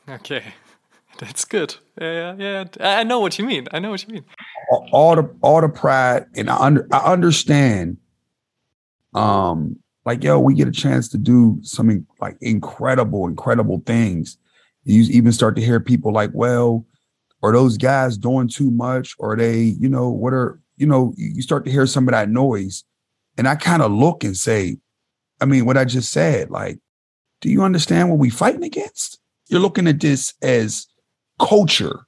Okay, that's good. Yeah, yeah, yeah. I know what you mean. I know what you mean. All, all the all the pride, and I under I understand. Um, like yo, we get a chance to do some like incredible, incredible things. You even start to hear people like, well, are those guys doing too much? Or they, you know, what are you know? You start to hear some of that noise and I kind of look and say, I mean, what I just said, like, do you understand what we're fighting against? You're looking at this as culture.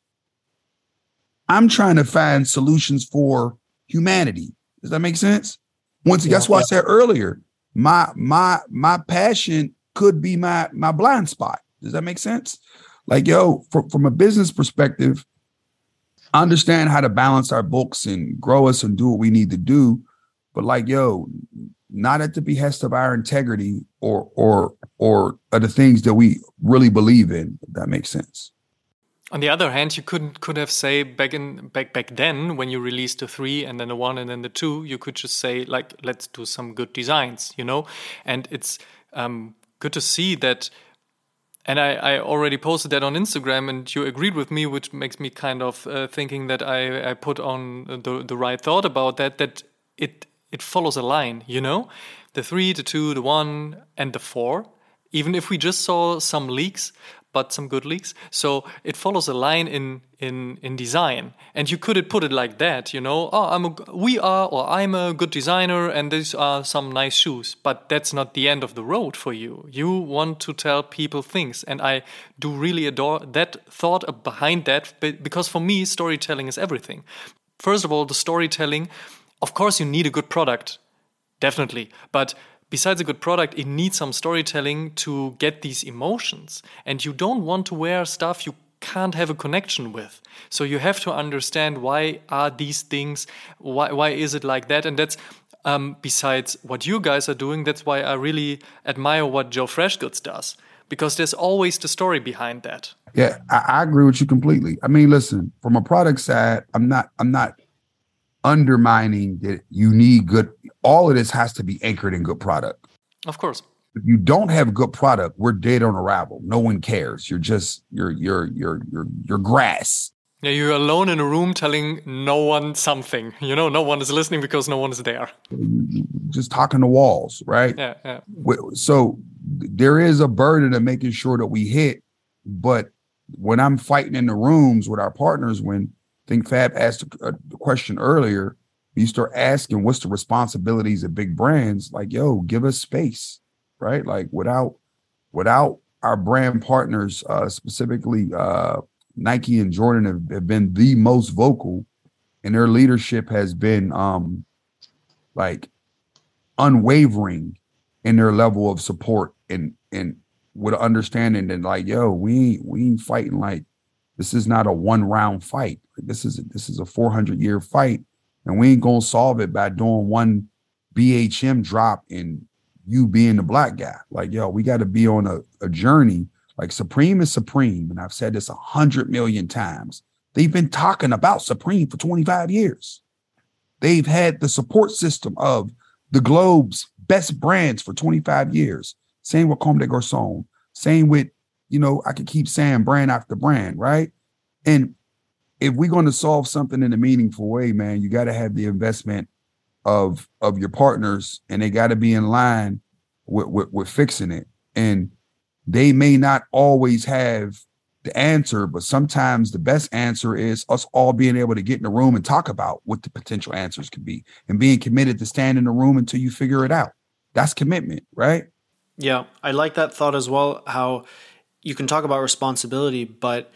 I'm trying to find solutions for humanity. Does that make sense? Once yeah, that's why yeah. I said earlier, my my my passion could be my my blind spot. Does that make sense? Like, yo, from, from a business perspective, understand how to balance our books and grow us and do what we need to do but like, yo, not at the behest of our integrity or or or the things that we really believe in. That makes sense. On the other hand, you couldn't could have say back in back back then when you released the three and then the one and then the two, you could just say like, let's do some good designs, you know. And it's um, good to see that. And I, I already posted that on Instagram, and you agreed with me, which makes me kind of uh, thinking that I, I put on the the right thought about that. That it it follows a line, you know? The three, the two, the one, and the four. Even if we just saw some leaks, but some good leaks. So it follows a line in in in design, and you could put it like that, you know. Oh, I'm a, we are, or I'm a good designer, and these are some nice shoes. But that's not the end of the road for you. You want to tell people things, and I do really adore that thought behind that, because for me, storytelling is everything. First of all, the storytelling of course, you need a good product, definitely. But besides a good product, it needs some storytelling to get these emotions. And you don't want to wear stuff you can't have a connection with. So you have to understand why are these things, why, why is it like that? And that's um, besides what you guys are doing, that's why I really admire what Joe Freshgoods does. Because there's always the story behind that. Yeah, I, I agree with you completely. I mean, listen, from a product side, I'm not I'm not undermining that you need good all of this has to be anchored in good product. Of course. If you don't have good product we're dead on arrival. No one cares. You're just you're you're you're you're you're grass. Yeah you're alone in a room telling no one something. You know no one is listening because no one is there. Just talking to walls right? Yeah, yeah. so there is a burden of making sure that we hit but when i'm fighting in the rooms with our partners when think Fab asked a, question earlier. You start asking what's the responsibilities of big brands, like, yo, give us space, right? Like without without our brand partners, uh, specifically uh, Nike and Jordan have, have been the most vocal, and their leadership has been um like unwavering in their level of support and and with understanding that like, yo, we we ain't fighting like this is not a one round fight. This is this is a 400 year fight, and we ain't gonna solve it by doing one BHM drop and you being the black guy. Like, yo, we got to be on a, a journey. Like Supreme is Supreme, and I've said this a hundred million times. They've been talking about Supreme for 25 years. They've had the support system of the Globe's best brands for 25 years. Same with Comme des Garçons. Same with, you know, I could keep saying brand after brand, right? And if we're going to solve something in a meaningful way, man, you got to have the investment of of your partners, and they got to be in line with, with with fixing it. And they may not always have the answer, but sometimes the best answer is us all being able to get in the room and talk about what the potential answers could be and being committed to stand in the room until you figure it out. That's commitment, right? Yeah, I like that thought as well. How you can talk about responsibility, but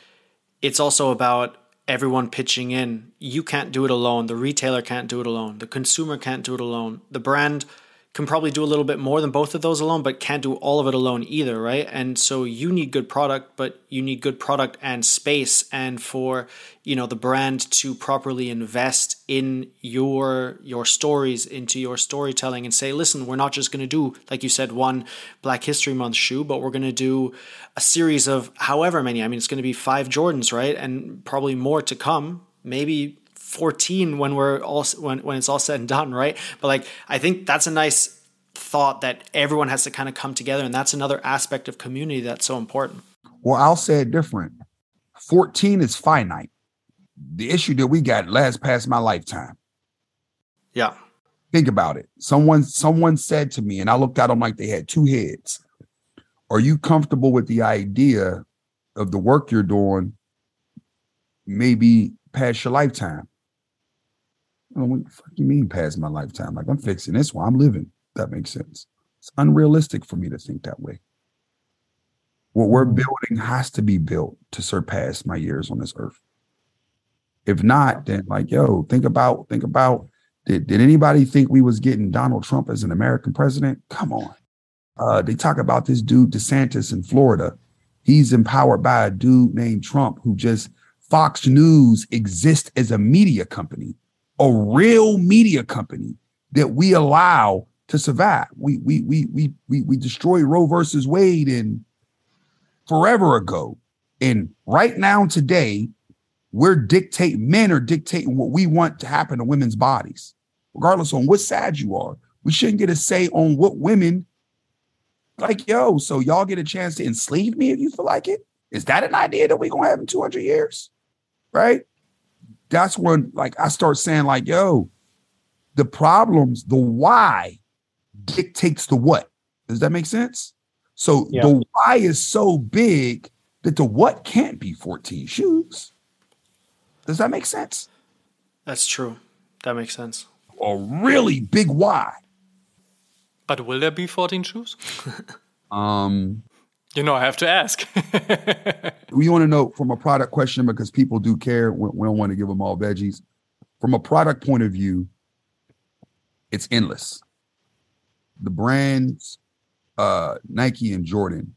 it's also about everyone pitching in. You can't do it alone. The retailer can't do it alone. The consumer can't do it alone. The brand can probably do a little bit more than both of those alone, but can't do all of it alone either, right? And so you need good product, but you need good product and space, and for you know the brand to properly invest in your your stories, into your storytelling, and say, listen, we're not just going to do like you said one Black History Month shoe, but we're going to do a series of however many. I mean, it's going to be five Jordans, right, and probably more to come. Maybe 14 when we're all when, when it's all said and done right? But like i think that's a nice thought that everyone has to kind of come together and that's another aspect of community that's so important. Well i'll say it different. 14 is finite. The issue that we got lasts past my lifetime. Yeah. Think about it. Someone someone said to me and i looked at them like they had two heads. Are you comfortable with the idea of the work you're doing maybe past your lifetime what the fuck you mean past my lifetime? Like I'm fixing this while I'm living. That makes sense. It's unrealistic for me to think that way. What we're mm-hmm. building has to be built to surpass my years on this earth. If not, then like, yo, think about, think about, did, did anybody think we was getting Donald Trump as an American president? Come on. Uh, they talk about this dude DeSantis in Florida. He's empowered by a dude named Trump who just Fox News exists as a media company a real media company that we allow to survive. We we we we we we destroyed Roe versus Wade and forever ago. And right now today, we're dictating men are dictating what we want to happen to women's bodies, regardless on what side you are. We shouldn't get a say on what women like, yo, so y'all get a chance to enslave me if you feel like it. Is that an idea that we're gonna have in 200 years? Right? That's when like I start saying like, yo, the problems, the why dictates the what. Does that make sense? So yeah. the why is so big that the what can't be 14 shoes. Does that make sense? That's true. That makes sense. A really big why. But will there be 14 shoes? um you know, I have to ask. we want to know from a product question because people do care. We, we don't want to give them all veggies. From a product point of view, it's endless. The brands, uh, Nike and Jordan,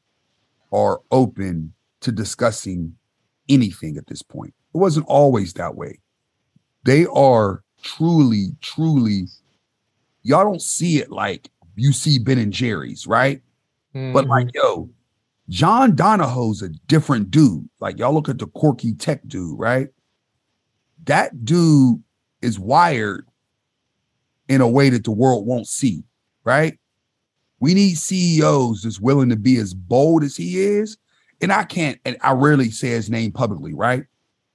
are open to discussing anything at this point. It wasn't always that way. They are truly, truly, y'all don't see it like you see Ben and Jerry's, right? Mm-hmm. But like, yo, John Donahoe's a different dude. Like y'all look at the quirky tech dude, right? That dude is wired in a way that the world won't see, right? We need CEOs that's willing to be as bold as he is. And I can't, and I rarely say his name publicly, right?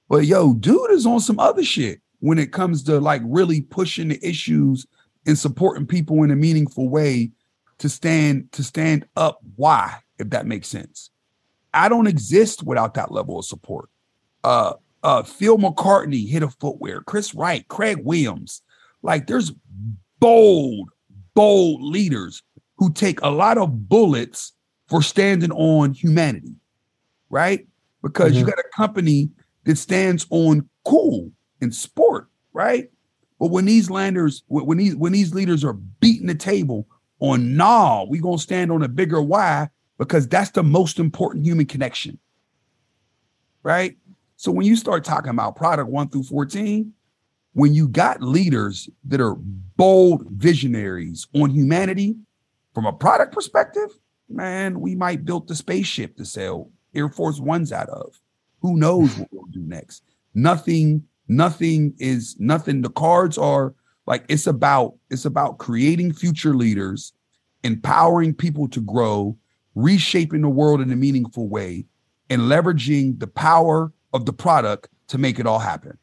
But yo, dude is on some other shit when it comes to like really pushing the issues and supporting people in a meaningful way to stand to stand up. Why? If that makes sense. I don't exist without that level of support. Uh, uh, Phil McCartney hit a footwear, Chris Wright, Craig Williams. Like there's bold, bold leaders who take a lot of bullets for standing on humanity, right? Because mm-hmm. you got a company that stands on cool and sport, right? But when these landers, when these when these leaders are beating the table on nah, we gonna stand on a bigger why, because that's the most important human connection. Right? So when you start talking about product 1 through 14, when you got leaders that are bold visionaries on humanity from a product perspective, man, we might build the spaceship to sell Air Force Ones out of. Who knows what we'll do next? Nothing, nothing is nothing. The cards are like it's about it's about creating future leaders, empowering people to grow, reshaping the world in a meaningful way, and leveraging the power of the product to make it all happen.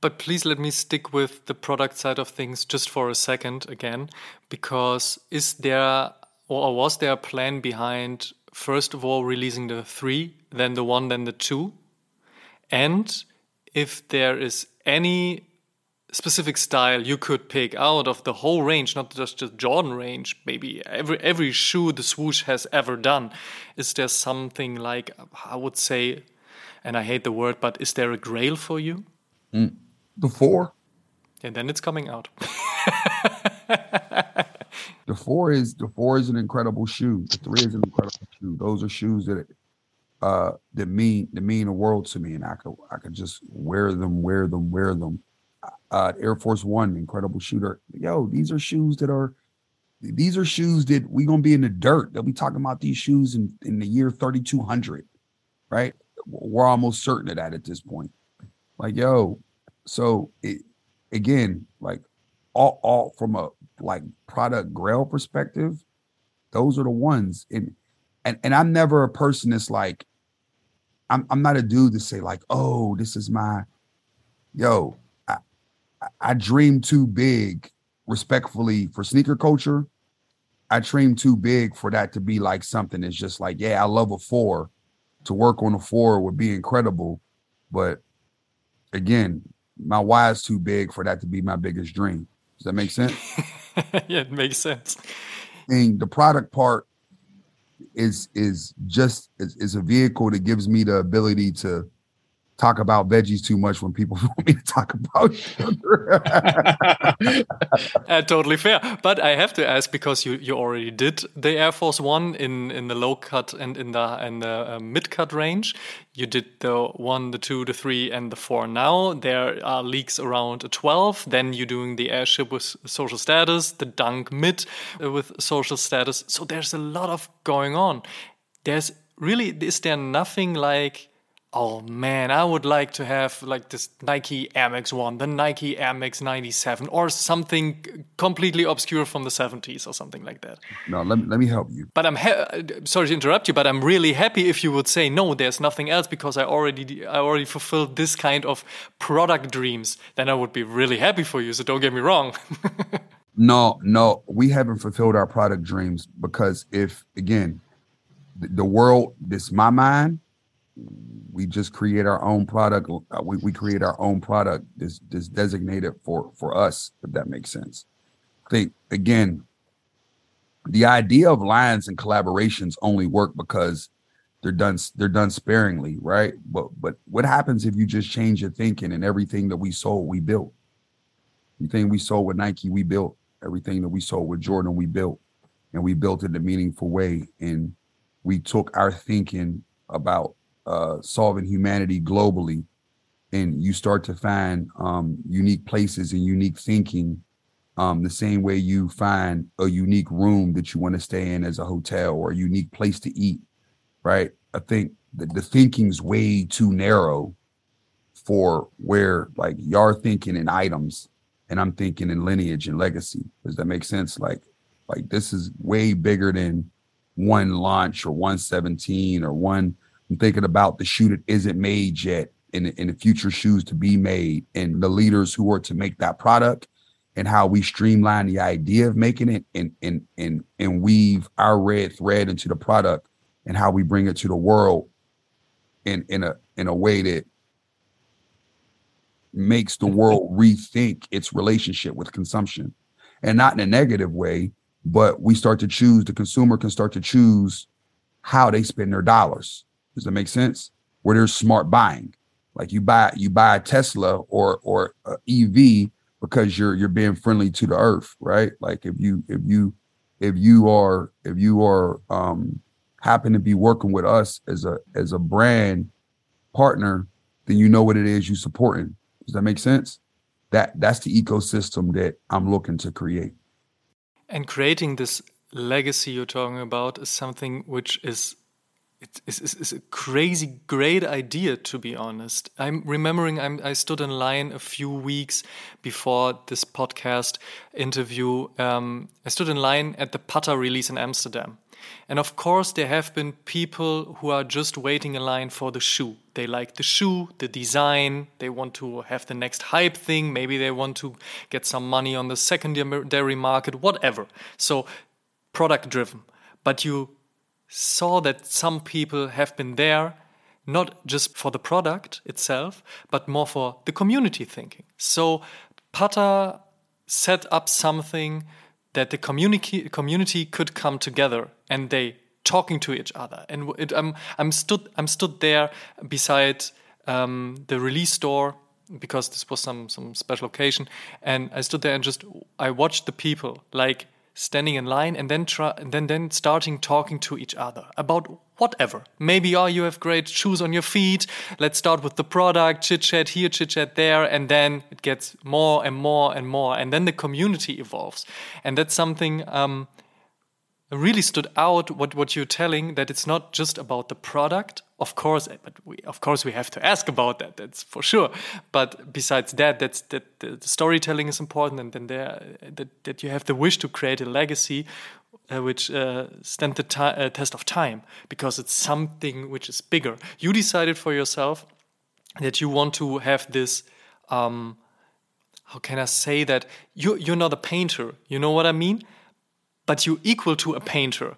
But please let me stick with the product side of things just for a second again, because is there or was there a plan behind first of all releasing the three, then the one, then the two? And if there is any specific style you could pick out of the whole range, not just the Jordan range, maybe every every shoe the swoosh has ever done, is there something like I would say, and I hate the word, but is there a grail for you? Mm. The four. And then it's coming out. the four is the four is an incredible shoe. The three is an incredible shoe. Those are shoes that uh that mean that mean the world to me, and I could I could just wear them, wear them, wear them. Uh, Air Force One, incredible shooter. Yo, these are shoes that are these are shoes that we gonna be in the dirt. They'll be talking about these shoes in in the year thirty two hundred, right? We're almost certain of that at this point. Like, yo, so it, again, like all, all from a like product grail perspective, those are the ones. And and and I'm never a person that's like, I'm I'm not a dude to say like, oh, this is my yo, I, dream too big, respectfully, for sneaker culture. I dream too big for that to be like something that's just like, yeah, I love a four. To work on a four would be incredible. But again, my why is too big for that to be my biggest dream. Does that make sense? yeah, it makes sense. And the product part is is just is, is a vehicle that gives me the ability to talk about veggies too much when people want me to talk about sugar. uh, totally fair. But I have to ask because you, you already did the Air Force One in, in the low cut and in the in the uh, mid cut range. You did the one, the two, the three, and the four. Now there are leaks around a twelve. Then you're doing the airship with social status, the dunk mid uh, with social status. So there's a lot of going on. There's really is there nothing like oh man, I would like to have like this Nike Air Max 1, the Nike Air Max 97, or something completely obscure from the 70s or something like that. No, let me, let me help you. But I'm sorry to interrupt you, but I'm really happy if you would say no, there's nothing else because I already I already fulfilled this kind of product dreams. Then I would be really happy for you. So don't get me wrong. no, no, we haven't fulfilled our product dreams because if again, the world, this my mind we just create our own product. Uh, we, we create our own product that's, that's designated for for us, if that makes sense. I think again, the idea of lines and collaborations only work because they're done they're done sparingly, right? But but what happens if you just change your thinking and everything that we sold, we built? Everything we sold with Nike, we built. Everything that we sold with Jordan, we built. And we built it in a meaningful way. And we took our thinking about uh, solving humanity globally, and you start to find um, unique places and unique thinking, um, the same way you find a unique room that you want to stay in as a hotel or a unique place to eat, right? I think that the thinking's way too narrow for where like you're thinking in items and I'm thinking in lineage and legacy. Does that make sense? Like, like this is way bigger than one launch or 117 or one I'm thinking about the shoe that isn't made yet and, in the future shoes to be made and the leaders who are to make that product and how we streamline the idea of making it and and and and weave our red thread into the product and how we bring it to the world in in a in a way that makes the world rethink its relationship with consumption. And not in a negative way but we start to choose the consumer can start to choose how they spend their dollars does that make sense? Where there's smart buying, like you buy you buy a Tesla or or EV because you're you're being friendly to the earth, right? Like if you if you if you are if you are um happen to be working with us as a as a brand partner, then you know what it is you supporting. Does that make sense? That that's the ecosystem that I'm looking to create. And creating this legacy you're talking about is something which is it's, it's, it's, a crazy great idea to be honest. I'm remembering I'm, i stood in line a few weeks before this podcast interview. Um, i stood in line at the Patta release in amsterdam. And of course there have been people who are just waiting in line for the shoe. They like the shoe the design. They want to have the next hype thing. Maybe they want to get some money on the secondary market whatever. So product driven but you saw that some people have been there not just for the product itself, but more for the community thinking. So Patta set up something that the community community could come together and they talking to each other. And it, I'm I'm stood I'm stood there beside um, the release store because this was some some special occasion, and I stood there and just I watched the people like standing in line and then try and then then starting talking to each other about whatever. Maybe oh you have great shoes on your feet. Let's start with the product. Chit chat here chit chat there. And then it gets more and more and more. And then the community evolves. And that's something um, really stood out what, what you're telling that it's not just about the product. Of course but we of course we have to ask about that that's for sure. But besides that that's that the storytelling is important and then there that, that you have the wish to create a legacy uh, which uh, stand the uh, test of time because it's something which is bigger. You decided for yourself that you want to have this um, how can I say that? You you're not a painter you know what I mean but you equal to a painter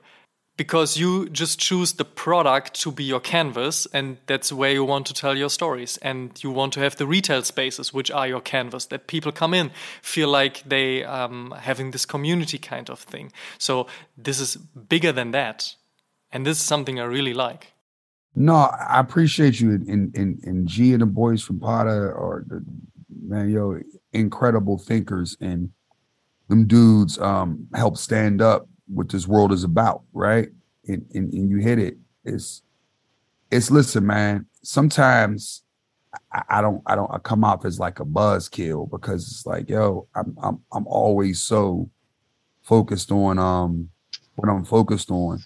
because you just choose the product to be your canvas and that's where you want to tell your stories. And you want to have the retail spaces which are your canvas that people come in feel like they um, having this community kind of thing. So this is bigger than that. And this is something i really like. No i appreciate you in in in g and the boys from Patta or the man yo incredible thinkers. And them dudes um, help stand up what this world is about, right? And, and, and you hit it. It's it's listen, man. Sometimes I, I, don't I don't I come off as like a buzzkill because it's like, yo, I'm I'm I'm always so focused on um what I'm focused on.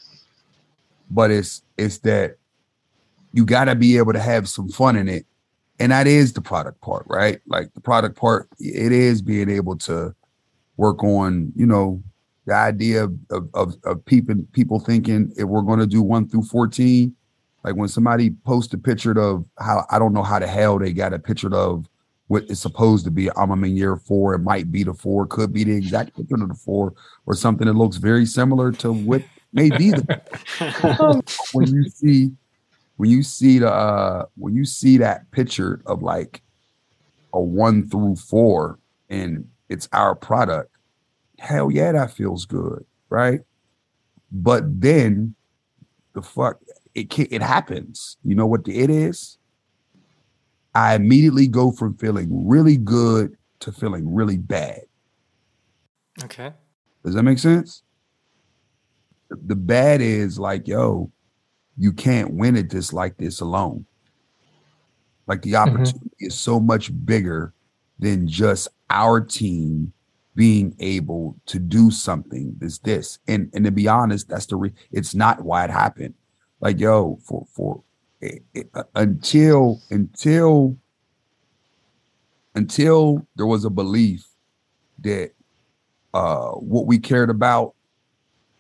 But it's it's that you gotta be able to have some fun in it. And that is the product part, right? Like the product part, it is being able to work on, you know, the idea of of, of people people thinking if we're going to do one through 14, like when somebody posts a picture of how I don't know how the hell they got a picture of what is supposed to be I'm in year four. It might be the four, could be the exact picture of the four, or something that looks very similar to what may be the when you see when you see the uh when you see that picture of like a one through four and it's our product, hell yeah, that feels good, right? But then the fuck it it happens. You know what the it is? I immediately go from feeling really good to feeling really bad. Okay. Does that make sense? The bad is like, yo, you can't win at this like this alone. Like the mm-hmm. opportunity mm-hmm. is so much bigger than just our team being able to do something is this. And and to be honest that's the re- it's not why it happened. Like yo for for it, it, uh, until until until there was a belief that uh what we cared about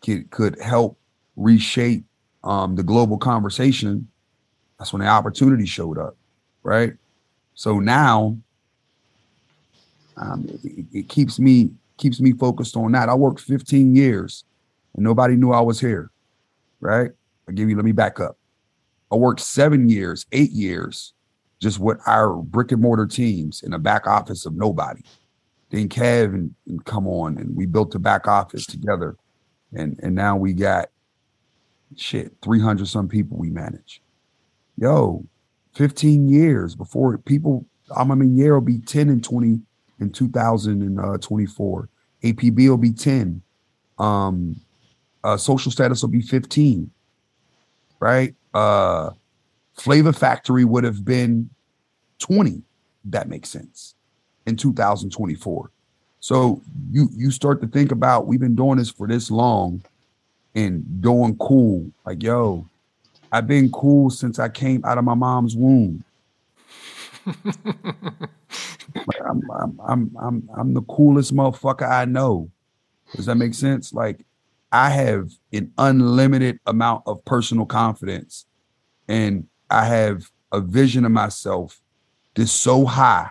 could could help reshape um the global conversation that's when the opportunity showed up right? So now um, it, it, keeps me keeps me focused on that. I worked 15 years and nobody knew I was here. Right? I give you. Let me back up. I worked seven years, eight years, just with our brick and mortar teams in the back office of nobody. Then Kev and, and come on, and we built the back office together, and and now we got shit 300 some people we manage. Yo, 15 years before people. I'm mean, year will be 10 and 20 in 2024. APB will be 10. Um, uh, social status will be 15. right? Uh Flavor Factory would have been 20. That makes sense in 2024. So you you start to think about we've been doing this for this long and doing cool. Like, yo, I've been cool since I came out of my mom's womb. like, I'm, I'm, I'm, I'm, I'm the coolest motherfucker I know. Does that make sense? Like, I have an unlimited amount of personal confidence, and I have a vision of myself that's so high,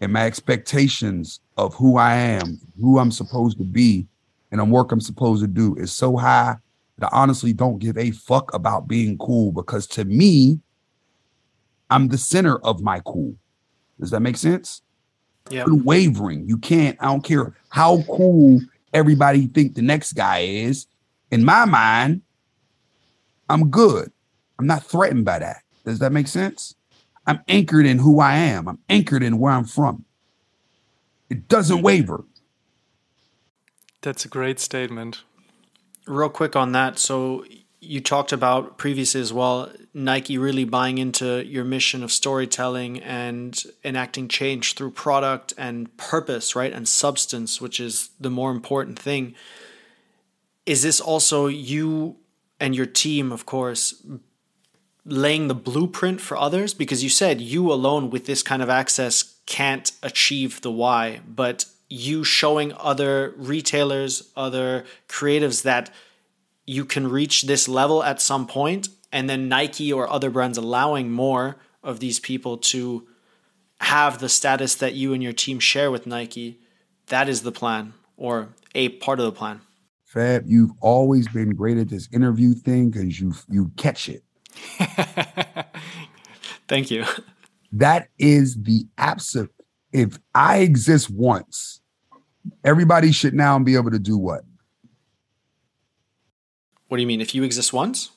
and my expectations of who I am, who I'm supposed to be, and the work I'm supposed to do is so high that I honestly don't give a fuck about being cool because to me, I'm the center of my cool. Does that make sense? Yeah. Unwavering. You can't, I don't care how cool everybody think the next guy is. In my mind, I'm good. I'm not threatened by that. Does that make sense? I'm anchored in who I am. I'm anchored in where I'm from. It doesn't waver. That's a great statement. Real quick on that. So you talked about previously as well Nike really buying into your mission of storytelling and enacting change through product and purpose, right? And substance, which is the more important thing. Is this also you and your team, of course, laying the blueprint for others? Because you said you alone with this kind of access can't achieve the why, but you showing other retailers, other creatives that you can reach this level at some point, and then Nike or other brands allowing more of these people to have the status that you and your team share with Nike. That is the plan, or a part of the plan. Fab, you've always been great at this interview thing because you you catch it. Thank you. That is the absolute. If I exist once, everybody should now be able to do what? What do you mean? If you exist once?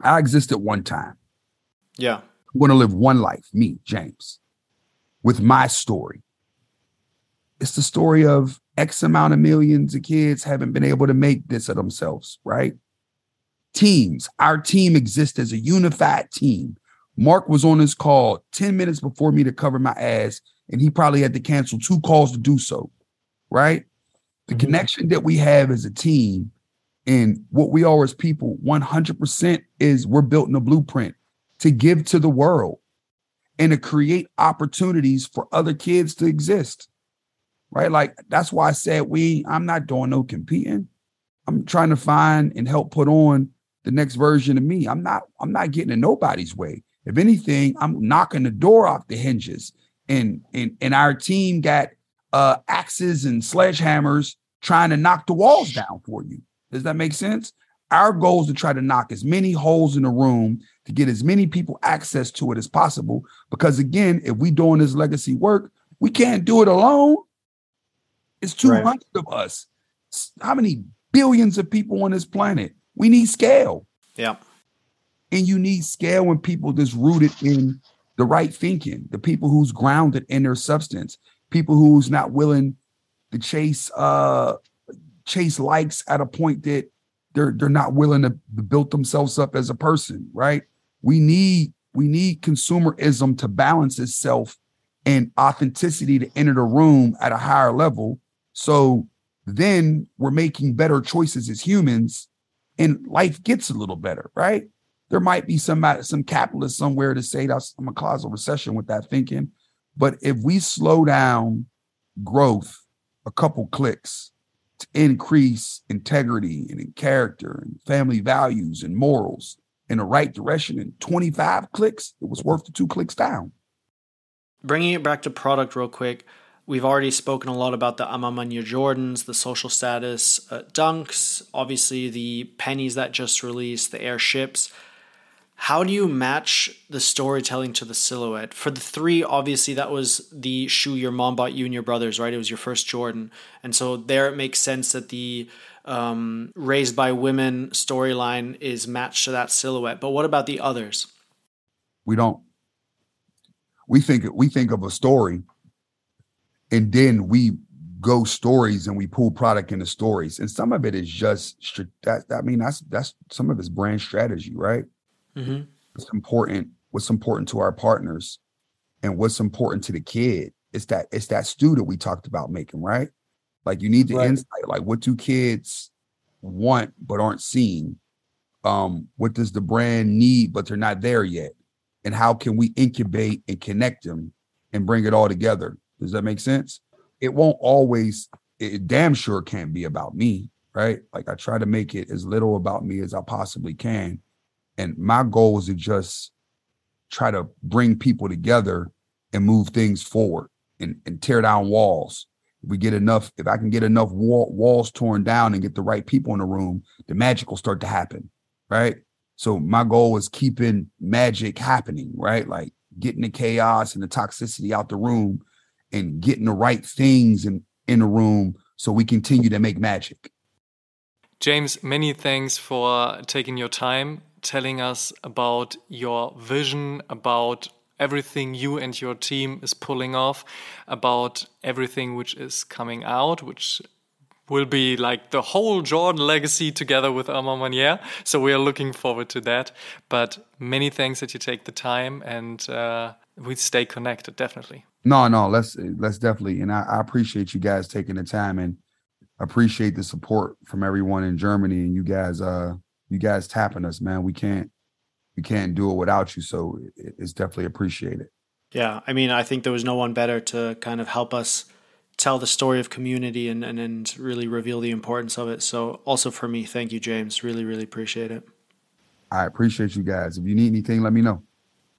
I exist at one time. Yeah. I'm going to live one life, me, James, with my story. It's the story of X amount of millions of kids haven't been able to make this of themselves, right? Teams. Our team exists as a unified team. Mark was on this call 10 minutes before me to cover my ass, and he probably had to cancel two calls to do so, right? The mm-hmm. connection that we have as a team and what we are as people 100% is we're built in a blueprint to give to the world and to create opportunities for other kids to exist. Right? Like that's why I said we I'm not doing no competing. I'm trying to find and help put on the next version of me. I'm not I'm not getting in nobody's way. If anything, I'm knocking the door off the hinges. And and and our team got uh axes and sledgehammers trying to knock the walls down for you. Does that make sense? Our goal is to try to knock as many holes in the room to get as many people access to it as possible. Because again, if we doing this legacy work, we can't do it alone. It's 200 right. of us. How many billions of people on this planet? We need scale. Yeah. And you need scale when people that's rooted in the right thinking, the people who's grounded in their substance, people who's not willing to chase uh chase likes at a point that they're they're not willing to build themselves up as a person, right? We need we need consumerism to balance itself and authenticity to enter the room at a higher level. So then we're making better choices as humans and life gets a little better, right? There might be some uh, some capitalist somewhere to say that's I'm gonna cause a recession with that thinking. But if we slow down growth a couple clicks to increase integrity and in character and family values and morals in the right direction in 25 clicks, it was worth the two clicks down. Bringing it back to product real quick, we've already spoken a lot about the A Ma Maniére Jordans, the social status uh, dunks, obviously the pennies that just released, the airships how do you match the storytelling to the silhouette for the three obviously that was the shoe your mom bought you and your brothers right it was your first jordan and so there it makes sense that the um, raised by women storyline is matched to that silhouette but what about the others we don't we think we think of a story and then we ghost stories and we pull product into stories. And some of it is just that. I mean, that's that's some of it's brand strategy, right? Mm-hmm. It's important. What's important to our partners, and what's important to the kid. It's that it's that student we talked about making, right? Like you need the right. insight. Like what do kids want but aren't seeing? Um, what does the brand need but they're not there yet? And how can we incubate and connect them and bring it all together? Does that make sense? It won't always, it damn sure can't be about me, right? Like I try to make it as little about me as I possibly can. And my goal is to just try to bring people together and move things forward and, and tear down walls we get enough, if I can get enough wall, walls torn down and get the right people in the room, the magic will start to happen. Right. So my goal is keeping magic happening, right? Like getting the chaos and the toxicity out the room and getting the right things in, in the room so we continue to make magic. James, many thanks for taking your time, telling us about your vision, about everything you and your team is pulling off, about everything which is coming out, which will be like the whole Jordan legacy together with A Ma Maniére. So we are looking forward to that. But many thanks that you take the time and uh, we stay connected, definitely. No, no, let's let's definitely, and I, I appreciate you guys taking the time and appreciate the support from everyone in Germany and you guys, uh, you guys tapping us, man. We can't we can't do it without you. So it's definitely appreciated. Yeah, I mean, I think there was no one better to kind of help us tell the story of community and, and, and really reveal the importance of it. So also for me, thank you, James. Really, really appreciate it. I appreciate you guys. If you need anything, let me know.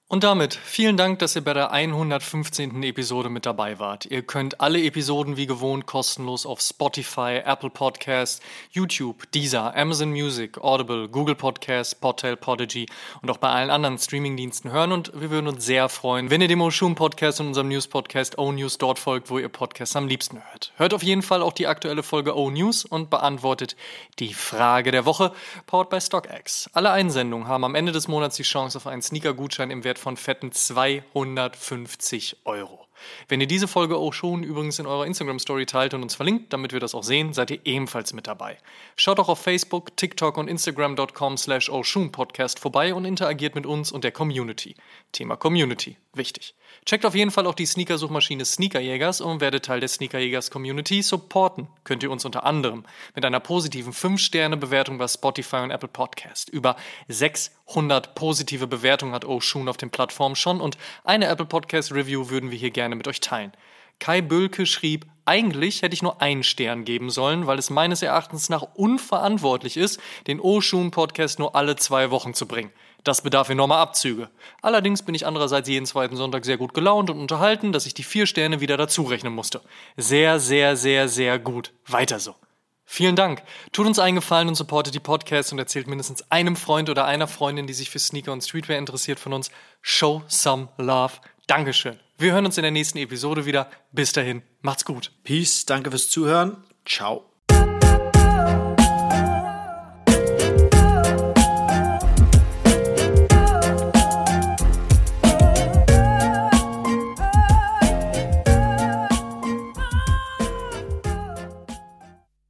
Und damit vielen Dank, dass ihr bei der 115. Episode mit dabei wart. Ihr könnt alle Episoden wie gewohnt kostenlos auf Spotify, Apple Podcasts, YouTube, Deezer, Amazon Music, Audible, Google Podcasts, Podtail, Podigy und auch bei allen anderen Streamingdiensten hören und wir würden uns sehr freuen, wenn ihr dem Oshun Podcast und unserem News Podcast O News dort folgt, wo ihr Podcasts am liebsten hört. Hört auf jeden Fall auch die aktuelle Folge O News und beantwortet die Frage der Woche, powered by StockX. Alle Einsendungen haben am Ende des Monats die Chance auf einen Sneaker-Gutschein im Wert Wert von fetten 250 Euro. Wenn ihr diese Folge auch schon übrigens in eurer Instagram-Story teilt und uns verlinkt, damit wir das auch sehen, seid ihr ebenfalls mit dabei. Schaut auch auf Facebook, TikTok und Instagram.com slash Podcast vorbei und interagiert mit uns und der Community. Thema Community, wichtig. Checkt auf jeden Fall auch die Sneaker-Suchmaschine Sneakerjägers und werdet Teil der Sneakerjägers-Community. Supporten könnt ihr uns unter anderem mit einer positiven 5-Sterne-Bewertung bei Spotify und Apple Podcast. Über 600 positive Bewertungen hat Oshun auf den Plattformen schon und eine Apple Podcast-Review würden wir hier gerne mit euch teilen. Kai Bölke schrieb, eigentlich hätte ich nur einen Stern geben sollen, weil es meines Erachtens nach unverantwortlich ist, den Oshun Podcast nur alle zwei Wochen zu bringen. Das bedarf enormer Abzüge. Allerdings bin ich andererseits jeden zweiten Sonntag sehr gut gelaunt und unterhalten, dass ich die vier Sterne wieder dazurechnen musste. Sehr, sehr, sehr, sehr gut. Weiter so. Vielen Dank. Tut uns einen Gefallen und supportet die Podcasts und erzählt mindestens einem Freund oder einer Freundin, die sich für Sneaker und Streetwear interessiert von uns. Show some love. Dankeschön. Wir hören uns in der nächsten Episode wieder. Bis dahin, macht's gut. Peace, danke fürs Zuhören. Ciao.